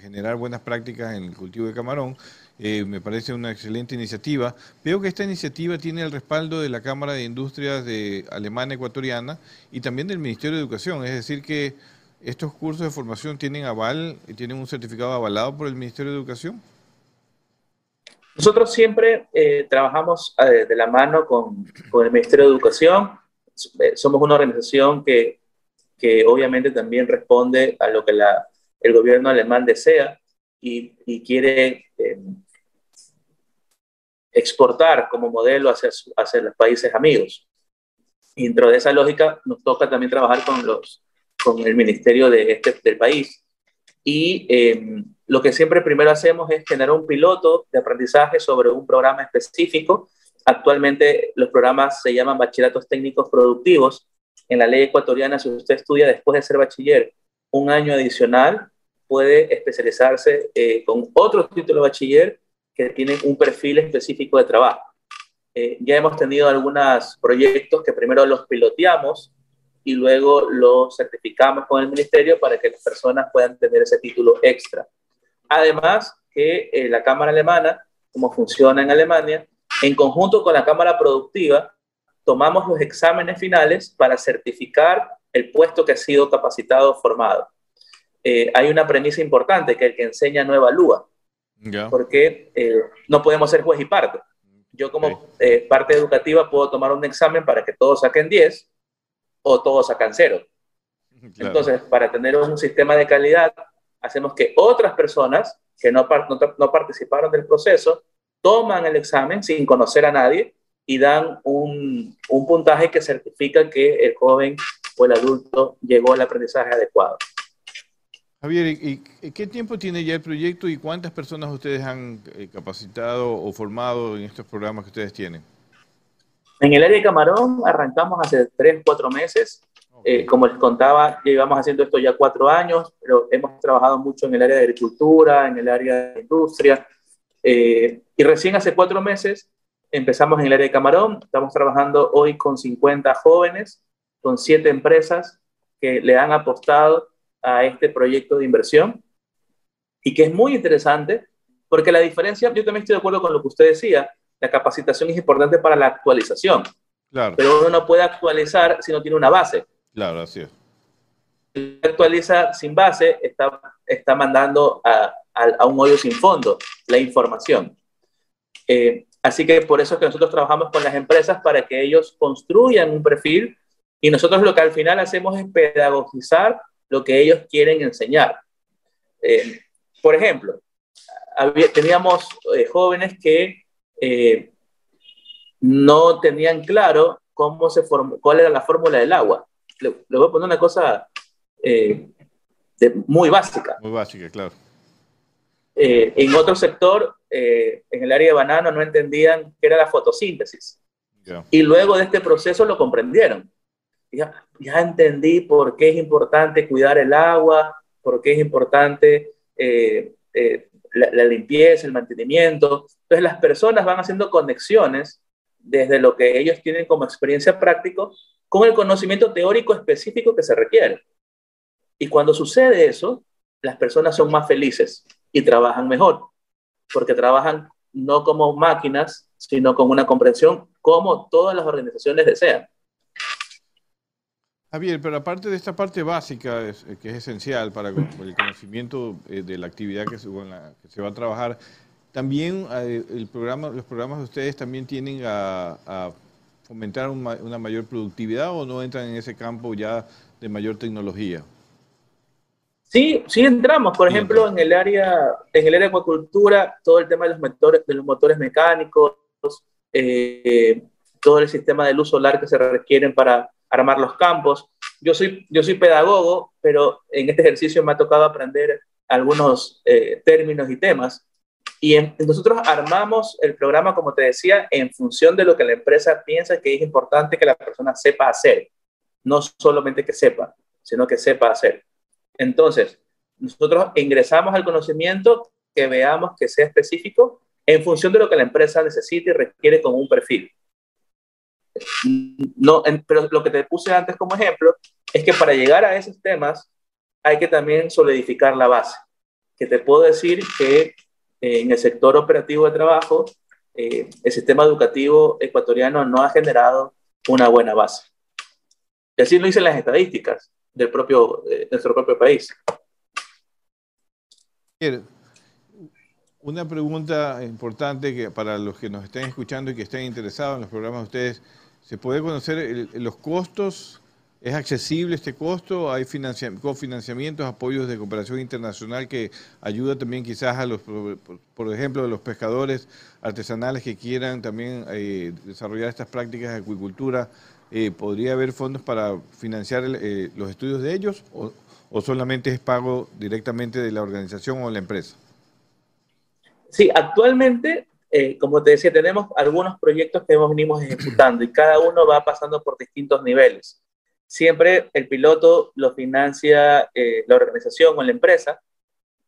generar buenas prácticas en el cultivo de camarón eh, me parece una excelente iniciativa. Veo que esta iniciativa tiene el respaldo de la Cámara de Industrias de Alemania Ecuatoriana y también del Ministerio de Educación, es decir que estos cursos de formación tienen aval, tienen un certificado avalado por el Ministerio de Educación. Nosotros siempre eh, trabajamos eh, de la mano con, con, el Ministerio de Educación. Somos una organización que, que obviamente también responde a lo que la, el gobierno alemán desea y, y quiere exportar como modelo hacia, hacia los países amigos. Y dentro de esa lógica nos toca también trabajar con, los, con el ministerio de este, del país. Y em, lo que siempre primero hacemos es generar un piloto de aprendizaje sobre un programa específico. Actualmente los programas se llaman bachilleratos técnicos productivos. En la ley ecuatoriana, si usted estudia después de ser bachiller un año adicional, puede especializarse eh, con otro título bachiller que tienen un perfil específico de trabajo. Eh, ya hemos tenido algunos proyectos que primero los piloteamos y luego los certificamos con el ministerio para que las personas puedan tener ese título extra. Además, que eh, la Cámara Alemana, como funciona en Alemania, en conjunto con la Cámara Productiva, tomamos los exámenes finales para certificar el puesto que ha sido capacitado o formado. Eh, hay una premisa importante, que el que enseña no evalúa porque eh, no podemos ser juez y parte. Yo como eh, parte educativa puedo tomar un examen para que todos saquen 10 o todos sacan 0. Entonces, para tener un sistema de calidad, hacemos que otras personas que no, no, participaron del proceso toman el examen sin conocer a nadie y dan un, un puntaje que certifica que el joven o el adulto llegó al aprendizaje adecuado. Javier, ¿y qué tiempo tiene ya el proyecto y cuántas personas ustedes han eh, capacitado o formado en estos programas que ustedes tienen? En el área de Camarón arrancamos hace tres, cuatro meses. Eh, como les contaba, llevamos haciendo esto ya cuatro años, pero hemos trabajado mucho en el área de agricultura, en el área de industria. Eh, y recién hace cuatro meses empezamos en el área de Camarón. Estamos trabajando hoy con 50 jóvenes, con siete empresas que le han apostado a este proyecto de inversión y que es muy interesante porque la diferencia, yo también estoy de acuerdo con lo que usted decía, la capacitación es importante para la actualización. Claro. Pero uno no puede actualizar si no tiene una base. Claro, así es. Si actualiza sin base, está, está mandando a, a, un hoyo sin fondo la información. Eh, así que por eso es que nosotros trabajamos con las empresas para que ellos construyan un perfil y nosotros lo que al final hacemos es pedagogizar lo que ellos quieren enseñar. Eh, por ejemplo, teníamos eh, jóvenes que eh, no tenían claro cómo se formó, cuál era la fórmula del agua. Le, voy a poner una cosa muy básica. Muy básica, claro. en otro sector, en el área de banano, no entendían qué era la fotosíntesis. Y luego de este proceso lo comprendieron. Ya, ya entendí por qué es importante cuidar el agua, por qué es importante eh, eh, la, limpieza, el mantenimiento. Entonces las personas van haciendo conexiones desde lo que ellos tienen como experiencia práctica con el conocimiento teórico específico que se requiere. Y cuando sucede eso, las personas son más felices y trabajan mejor, porque trabajan no como máquinas, sino con una comprensión como todas las organizaciones desean. Javier, pero aparte de esta parte básica, eh, que es esencial para el conocimiento eh, de la actividad que se, va a trabajar, también eh, el programa, los programas de ustedes también tienen a, fomentar una mayor productividad o no entran en ese campo ya de mayor tecnología. Sí, sí entramos, por ejemplo, en el área, en el área de acuacultura, todo el tema de los motores, de los motores mecánicos, todo el sistema de luz solar que se requieren para armar los campos. Yo soy, yo soy pedagogo, pero en este ejercicio me ha tocado aprender algunos eh, términos y temas. Y nosotros armamos el programa, como te decía, en función de lo que la empresa piensa que es importante que la persona sepa hacer. No solamente que sepa, sino que sepa hacer. Entonces, nosotros ingresamos al conocimiento que veamos que sea específico en función de lo que la empresa necesita y requiere como un perfil. No, pero lo que te puse antes como ejemplo es que para llegar a esos temas hay que también solidificar la base. Que te puedo decir que eh, en el sector operativo de trabajo, eh, el sistema educativo ecuatoriano no ha generado una buena base. Y así lo dicen las estadísticas del propio, de nuestro propio país. Una pregunta importante que para los que nos estén escuchando y que estén interesados en los programas de ustedes, ¿Se puede conocer los costos? ¿Es accesible este costo? ¿Hay cofinanciamientos, apoyos de cooperación internacional que ayuda también quizás a los, por ejemplo, a los pescadores artesanales que quieran también eh, desarrollar estas prácticas de acuicultura? Eh, ¿Podría haber fondos para financiar eh, los estudios de ellos o, o solamente es pago directamente de la organización o la empresa? Sí, actualmente eh, como te decía, tenemos algunos proyectos que hemos venimos ejecutando y cada uno va pasando por distintos niveles. Siempre el piloto lo financia eh, la organización o la empresa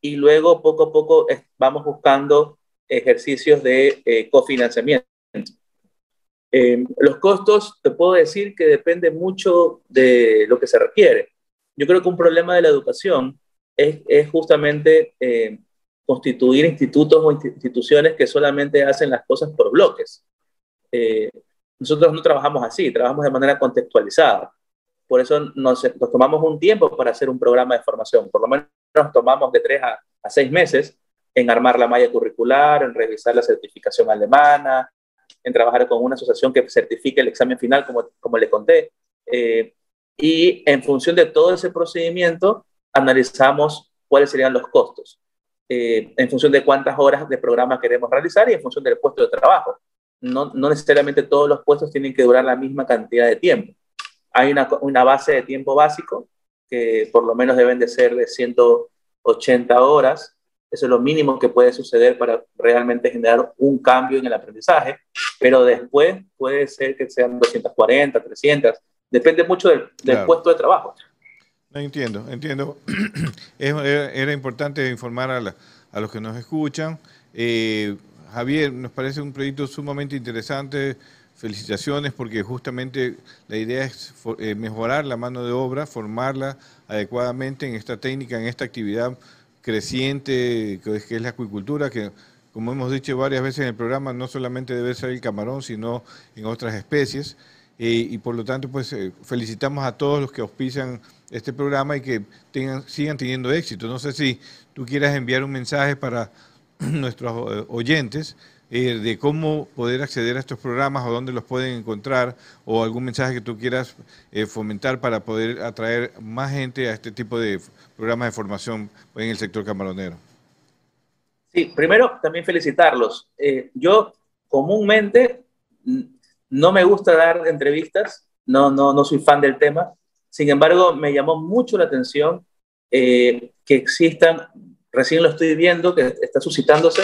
y luego poco a poco vamos buscando ejercicios de eh, cofinanciamiento. los costos, te puedo decir que depende mucho de lo que se requiere. Yo creo que un problema de la educación es, es justamente constituir institutos o instituciones que solamente hacen las cosas por bloques. Eh, nosotros no trabajamos así, trabajamos de manera contextualizada. Por eso nos, tomamos un tiempo para hacer un programa de formación. Por lo menos nos tomamos de tres a, seis meses en armar la malla curricular, en revisar la certificación alemana, en trabajar con una asociación que certifique el examen final, como, como le conté. Eh, y en función de todo ese procedimiento, analizamos cuáles serían los costos. Eh, en función de cuántas horas de programa queremos realizar y en función del puesto de trabajo. No, no, necesariamente todos los puestos tienen que durar la misma cantidad de tiempo. Hay una, una, base de tiempo básico que por lo menos deben de ser de 180 horas. Eso es lo mínimo que puede suceder para realmente generar un cambio en el aprendizaje, pero después puede ser que sean 240, 300, depende mucho del, del puesto de trabajo. Entiendo, entiendo. Era importante informar a, los que nos escuchan. Eh, Javier, nos parece un proyecto sumamente interesante. Felicitaciones porque justamente la idea es eh, mejorar la mano de obra, formarla adecuadamente en esta técnica, en esta actividad creciente que es, la acuicultura, que como hemos dicho varias veces en el programa, no solamente debe ser el camarón, sino en otras especies. Eh, y por lo tanto, pues felicitamos a todos los que auspician este programa y que tengan, sigan teniendo éxito. No sé si tú quieras enviar un mensaje para nuestros eh, oyentes eh, de cómo poder acceder a estos programas o dónde los pueden encontrar o algún mensaje que tú quieras eh, fomentar para poder atraer más gente a este tipo de programas de formación en el sector camaronero. Sí, primero también felicitarlos. yo comúnmente no me gusta dar entrevistas, no, no, no soy fan del tema, sin embargo, me llamó mucho la atención eh, que existan, recién lo estoy viendo, que está suscitándose,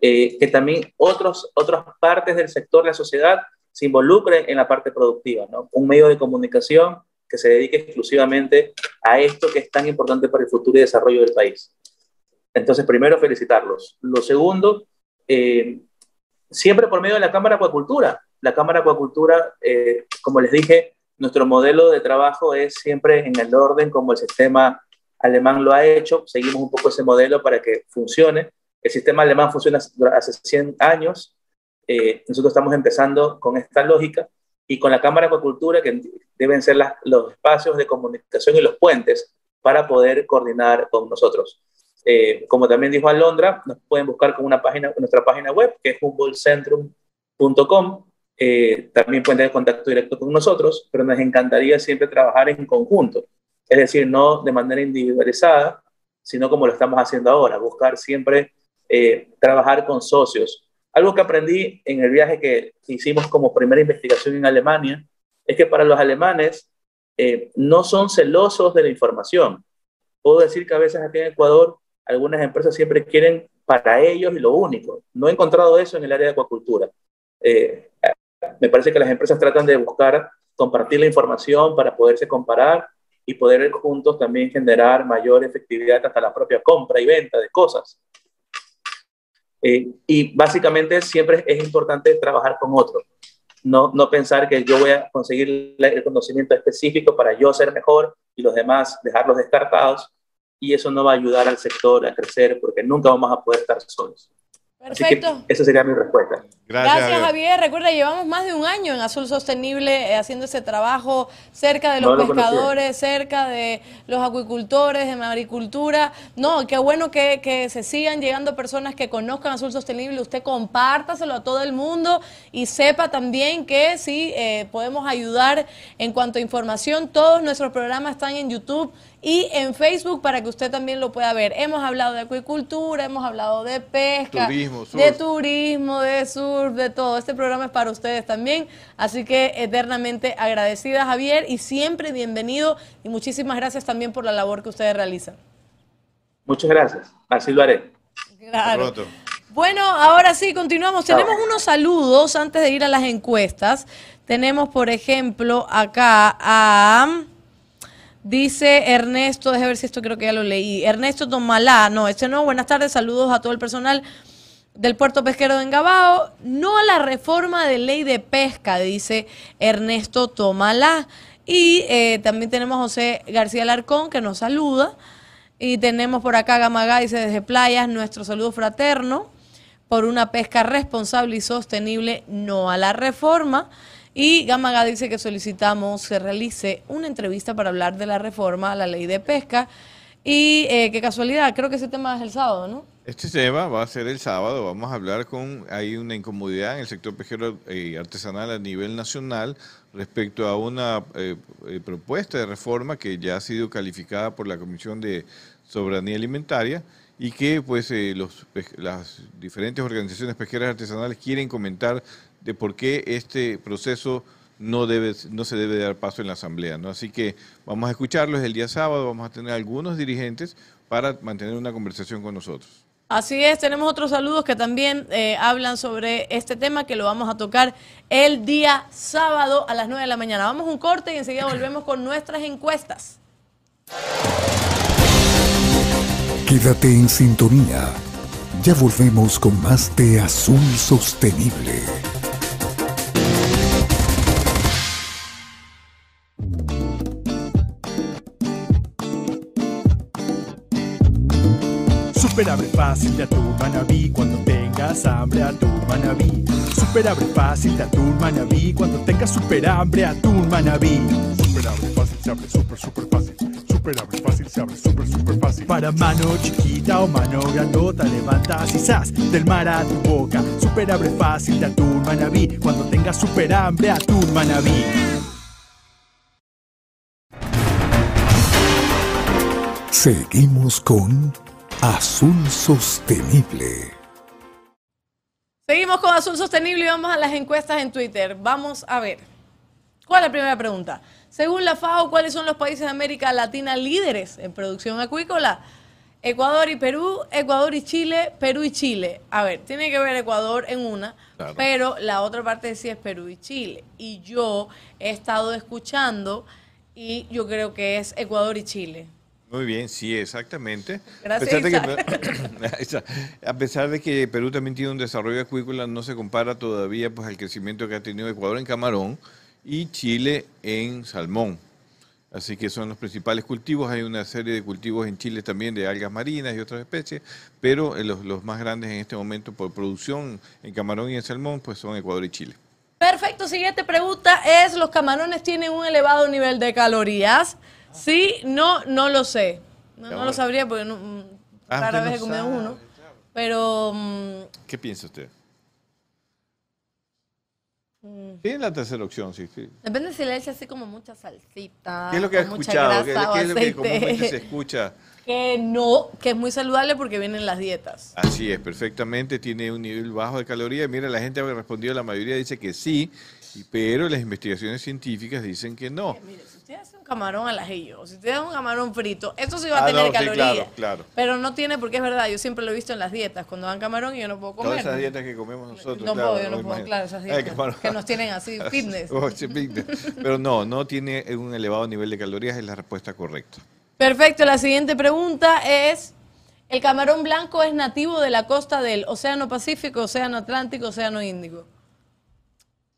eh, que también otros, otras partes del sector de la sociedad se involucre en la parte productiva, ¿no? Un medio de comunicación que se dedique exclusivamente a esto que es tan importante para el futuro y desarrollo del país. Entonces, primero, felicitarlos. Lo segundo, eh, siempre por medio de la Cámara Acuacultura. La Cámara Acuacultura, eh, como les dije, nuestro modelo de trabajo es siempre en el orden como el sistema alemán lo ha hecho. Seguimos un poco ese modelo para que funcione. El sistema alemán funciona hace 100 años. Eh, nosotros estamos empezando con esta lógica y con la Cámara de Acuacultura, que deben ser los espacios de comunicación y los puentes para poder coordinar con nosotros. Eh, como también dijo Alondra, nos pueden buscar con una página, nuestra página web, que es humboldtcentrum.com. Eh, también pueden tener contacto directo con nosotros, pero nos encantaría siempre trabajar en conjunto, es decir, no de manera individualizada, sino como lo estamos haciendo ahora, buscar siempre eh, trabajar con socios. Algo que aprendí en el viaje que hicimos como primera investigación en Alemania es que para los alemanes no son celosos de la información. Puedo decir que a veces aquí en Ecuador algunas empresas siempre quieren para ellos y lo único. No he encontrado eso en el área de acuacultura. Eh, me parece que las empresas tratan de buscar compartir la información para poderse comparar y poder juntos también generar mayor efectividad hasta la propia compra y venta de cosas. Eh, y básicamente siempre es importante trabajar con otros. No, no pensar que yo voy a conseguir el conocimiento específico para yo ser mejor y los demás dejarlos descartados, y eso no va a ayudar al sector a crecer porque nunca vamos a poder estar solos. Perfecto. esa sería mi respuesta. Gracias, Javier. Recuerda, llevamos más de un año en Azul Sostenible eh, haciendo ese trabajo cerca de los pescadores, cerca de los acuicultores, de la agricultura. No, qué bueno que, que, se sigan llegando personas que conozcan Azul Sostenible. Usted compártaselo a todo el mundo y sepa también que sí eh, podemos ayudar en cuanto a información. Todos nuestros programas están en YouTube y en Facebook para que usted también lo pueda ver. Hemos hablado de acuicultura, hemos hablado de pesca, de turismo, de surf, de todo. Este programa es para ustedes también, así que eternamente agradecida Javier y siempre bienvenido y muchísimas gracias también por la labor que ustedes realizan. Muchas gracias, así lo haré. Claro. Bueno, ahora sí, continuamos. Tenemos unos saludos antes de ir a las encuestas. Tenemos, por ejemplo, acá a... Dice Ernesto, déjame ver si esto creo que ya lo leí. Ernesto Tomalá, no, este no, buenas tardes, saludos a todo el personal del puerto pesquero de Engabao. No a la reforma de ley de pesca, dice Ernesto Tomalá. Y eh, también tenemos a José García Larcón que nos saluda. Y tenemos por acá Gamagá, dice desde Playas, nuestro saludo fraterno por una pesca responsable y sostenible, no a la reforma. Y Gamaga dice que solicitamos se realice una entrevista para hablar de la reforma a la ley de pesca. Y eh, qué casualidad, creo que ese tema es el sábado, ¿no? Este tema va a ser el sábado. Vamos a hablar con. Hay una incomodidad en el sector pesquero y artesanal a nivel nacional respecto a una eh, eh, propuesta de reforma que ya ha sido calificada por la Comisión de Soberanía Alimentaria y que pues los, las diferentes organizaciones pesqueras artesanales quieren comentar de por qué este proceso no, debe, no se debe dar paso en la Asamblea. ¿no? Así que vamos a escucharlos el día sábado, vamos a tener algunos dirigentes para mantener una conversación con nosotros. Así es, tenemos otros saludos que también eh, hablan sobre este tema que lo vamos a tocar el día sábado a las 9 de la mañana. Vamos a un corte y enseguida volvemos con nuestras encuestas. Quédate en sintonía. Ya volvemos con más de Azul Sostenible. Super abre fácil de atún manabí cuando tengas hambre atún manabí. Super abre fácil de atún manabí cuando tengas super hambre atún manabí. Super abre fácil se abre super super fácil. Super abre fácil se abre super super fácil. Para mano chiquita o mano grandota levantas y del mar a tu boca. Super abre fácil de atún manabí cuando tengas super hambre atún manabí. Seguimos con Azul Sostenible. Seguimos con Azul Sostenible y vamos a las encuestas en Twitter. Vamos a ver. ¿Cuál es la primera pregunta? Según la FAO, ¿cuáles son los países de América Latina líderes en producción acuícola? Ecuador y Perú, Ecuador y Chile, Perú y Chile. A ver, tiene que ver Ecuador en una, Claro. pero la otra parte sí es Perú y Chile. Y yo he estado escuchando y yo creo que es Ecuador y Chile. Muy bien, sí, exactamente. Gracias, A pesar, de que, a pesar de que Perú también tiene un desarrollo acuícola, no se compara todavía pues, al crecimiento que ha tenido Ecuador en camarón y Chile en salmón. Así que son los principales cultivos. Hay una serie de cultivos en Chile también de algas marinas y otras especies, pero eh, los, los más grandes en este momento por producción en camarón y en salmón pues son Ecuador y Chile. Perfecto, siguiente pregunta es, ¿los camarones tienen un elevado nivel de calorías? Sí, no, no lo sé. No, no lo sabría porque no, mm, Ah, rara vez he comido sabe, uno. Pero mm, ¿Qué piensa usted? Tiene la tercera opción, sí. sí. depende si le echa así como mucha salsita, ¿Qué es lo que ha escuchado? ¿Qué, es lo que comúnmente se escucha? Que no, que es muy saludable porque vienen las dietas. Así es, perfectamente, tiene un nivel bajo de calorías. Mira, la gente ha respondido, la mayoría dice que sí, pero las investigaciones científicas dicen que no. Mire, si usted hace un camarón al ajillo, si usted hace un camarón frito, eso sí va a Ah, tener no, sí, calorías. claro, claro. Pero no tiene, porque es verdad, yo siempre lo he visto en las dietas, cuando dan camarón y yo no puedo comer. Todas esas dietas que comemos nosotros. No claro, puedo, yo no puedo, claro, esas dietas que nos tienen así. Oh, fitness. Pero no, no tiene un elevado nivel de calorías, es la respuesta correcta. Perfecto, la siguiente pregunta es, ¿el camarón blanco es nativo de la costa del Océano Pacífico, Océano Atlántico, Océano Índico?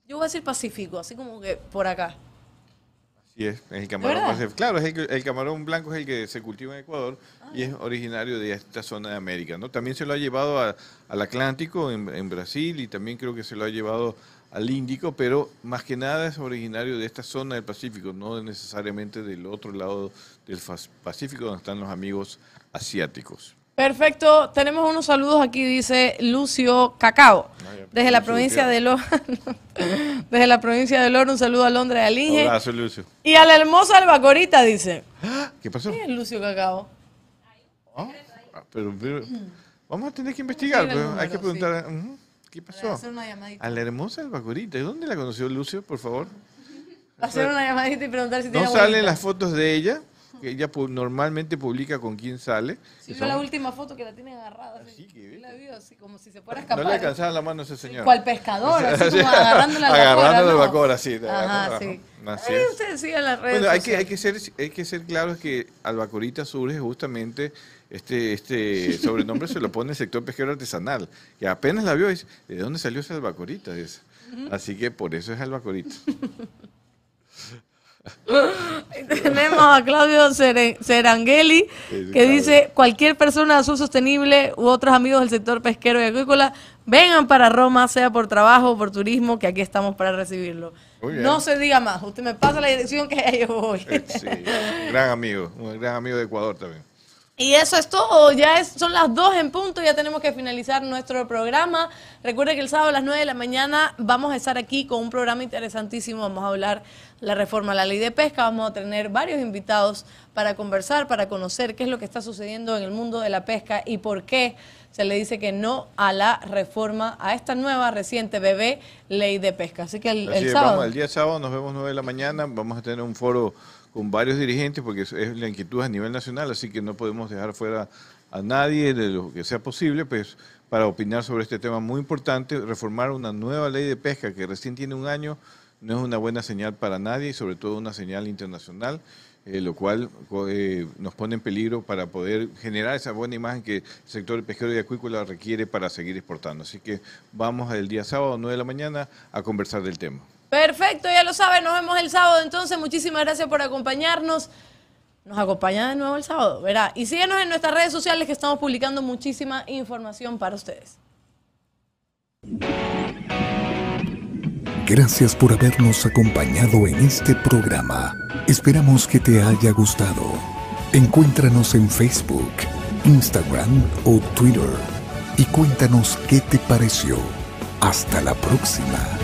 Yo voy a decir Pacífico, así como que por acá. Sí, es, el camarón. Claro, es el, el camarón blanco es el que se cultiva en Ecuador y es originario de esta zona de América. ¿no? También se lo ha llevado a- al Atlántico en, en Brasil y también creo que se lo ha llevado al Índico, pero más que nada es originario de esta zona del Pacífico, no necesariamente del otro lado del Pacífico donde están los amigos asiáticos. Perfecto, tenemos unos saludos aquí, dice Lucio Cacao, desde la provincia de Loro, desde la provincia de Loro, un saludo a Londres, al Inge, Lucio. y a la hermosa Albacorita, dice. ¿Qué pasó? ¿Quién es Lucio Cacao? Ah, pero, pero- vamos a tener que investigar, el pero hay que número, preguntar. ¿Qué pasó? hacer una llamadita. A la hermosa Albacorita. ¿Y dónde la conoció Lucio, por favor? Hacer una llamadita y preguntar si No tiene salen abuelita. las fotos de ella, que ella pu- normalmente publica con quién sale. Sí, vio la última foto que la tiene agarrada. Así, que la vio así como si se fuera a No escapar. le alcanzaba la mano a ese señor. Cual pescador, así Sí, como agarrando la albacora, Agarrando la ¿no? albacora, sí. Ajá, sí. Así es. ustedes sigan las redes Bueno, hay que, hay, que ser, hay que ser claros que Albacorita surge justamente, este, este sobrenombre se lo pone el sector pesquero artesanal, que apenas la vio y dice, ¿de dónde salió esa Albacorita? Dice. Así que por eso es Albacorita. Tenemos a Claudio Serangeli, que dice, cualquier persona de azul sostenible u otros amigos del sector pesquero y acuícola, vengan para Roma, sea por trabajo o por turismo, que aquí estamos para recibirlo. No se diga más, usted me pasa la dirección que yo voy. Eh, Sí, gran amigo, un gran amigo de Ecuador también. Y eso es todo, ya es, son las 2 en punto, ya tenemos que finalizar nuestro programa. Recuerde que el sábado a las 9 de la mañana vamos a estar aquí con un programa interesantísimo, vamos a hablar la reforma a la ley de pesca, vamos a tener varios invitados para conversar, para conocer qué es lo que está sucediendo en el mundo de la pesca y por qué se le dice que no a la reforma, a esta nueva reciente bebé ley de pesca. Así que el, Así el sábado... vamos, el día sábado nos vemos 9 de la mañana, vamos a tener un foro con varios dirigentes porque es, la inquietud a nivel nacional, así que no podemos dejar fuera a nadie de lo que sea posible, pues para opinar sobre este tema muy importante, reformar una nueva ley de pesca que recién tiene un año no es una buena señal para nadie y sobre todo una señal internacional. eh, lo cual eh, nos pone en peligro para poder generar esa buena imagen que el sector pesquero y acuícola requiere para seguir exportando. Así que vamos el día sábado, 9 de la mañana, a conversar del tema. Perfecto, ya lo saben, nos vemos el sábado. Entonces, muchísimas gracias por acompañarnos. Nos acompaña de nuevo el sábado, verá. Y síguenos en nuestras redes sociales que estamos publicando muchísima información para ustedes. Gracias por habernos acompañado en este programa. Esperamos que te haya gustado. Encuéntranos en Facebook, Instagram o Twitter y cuéntanos qué te pareció. Hasta la próxima.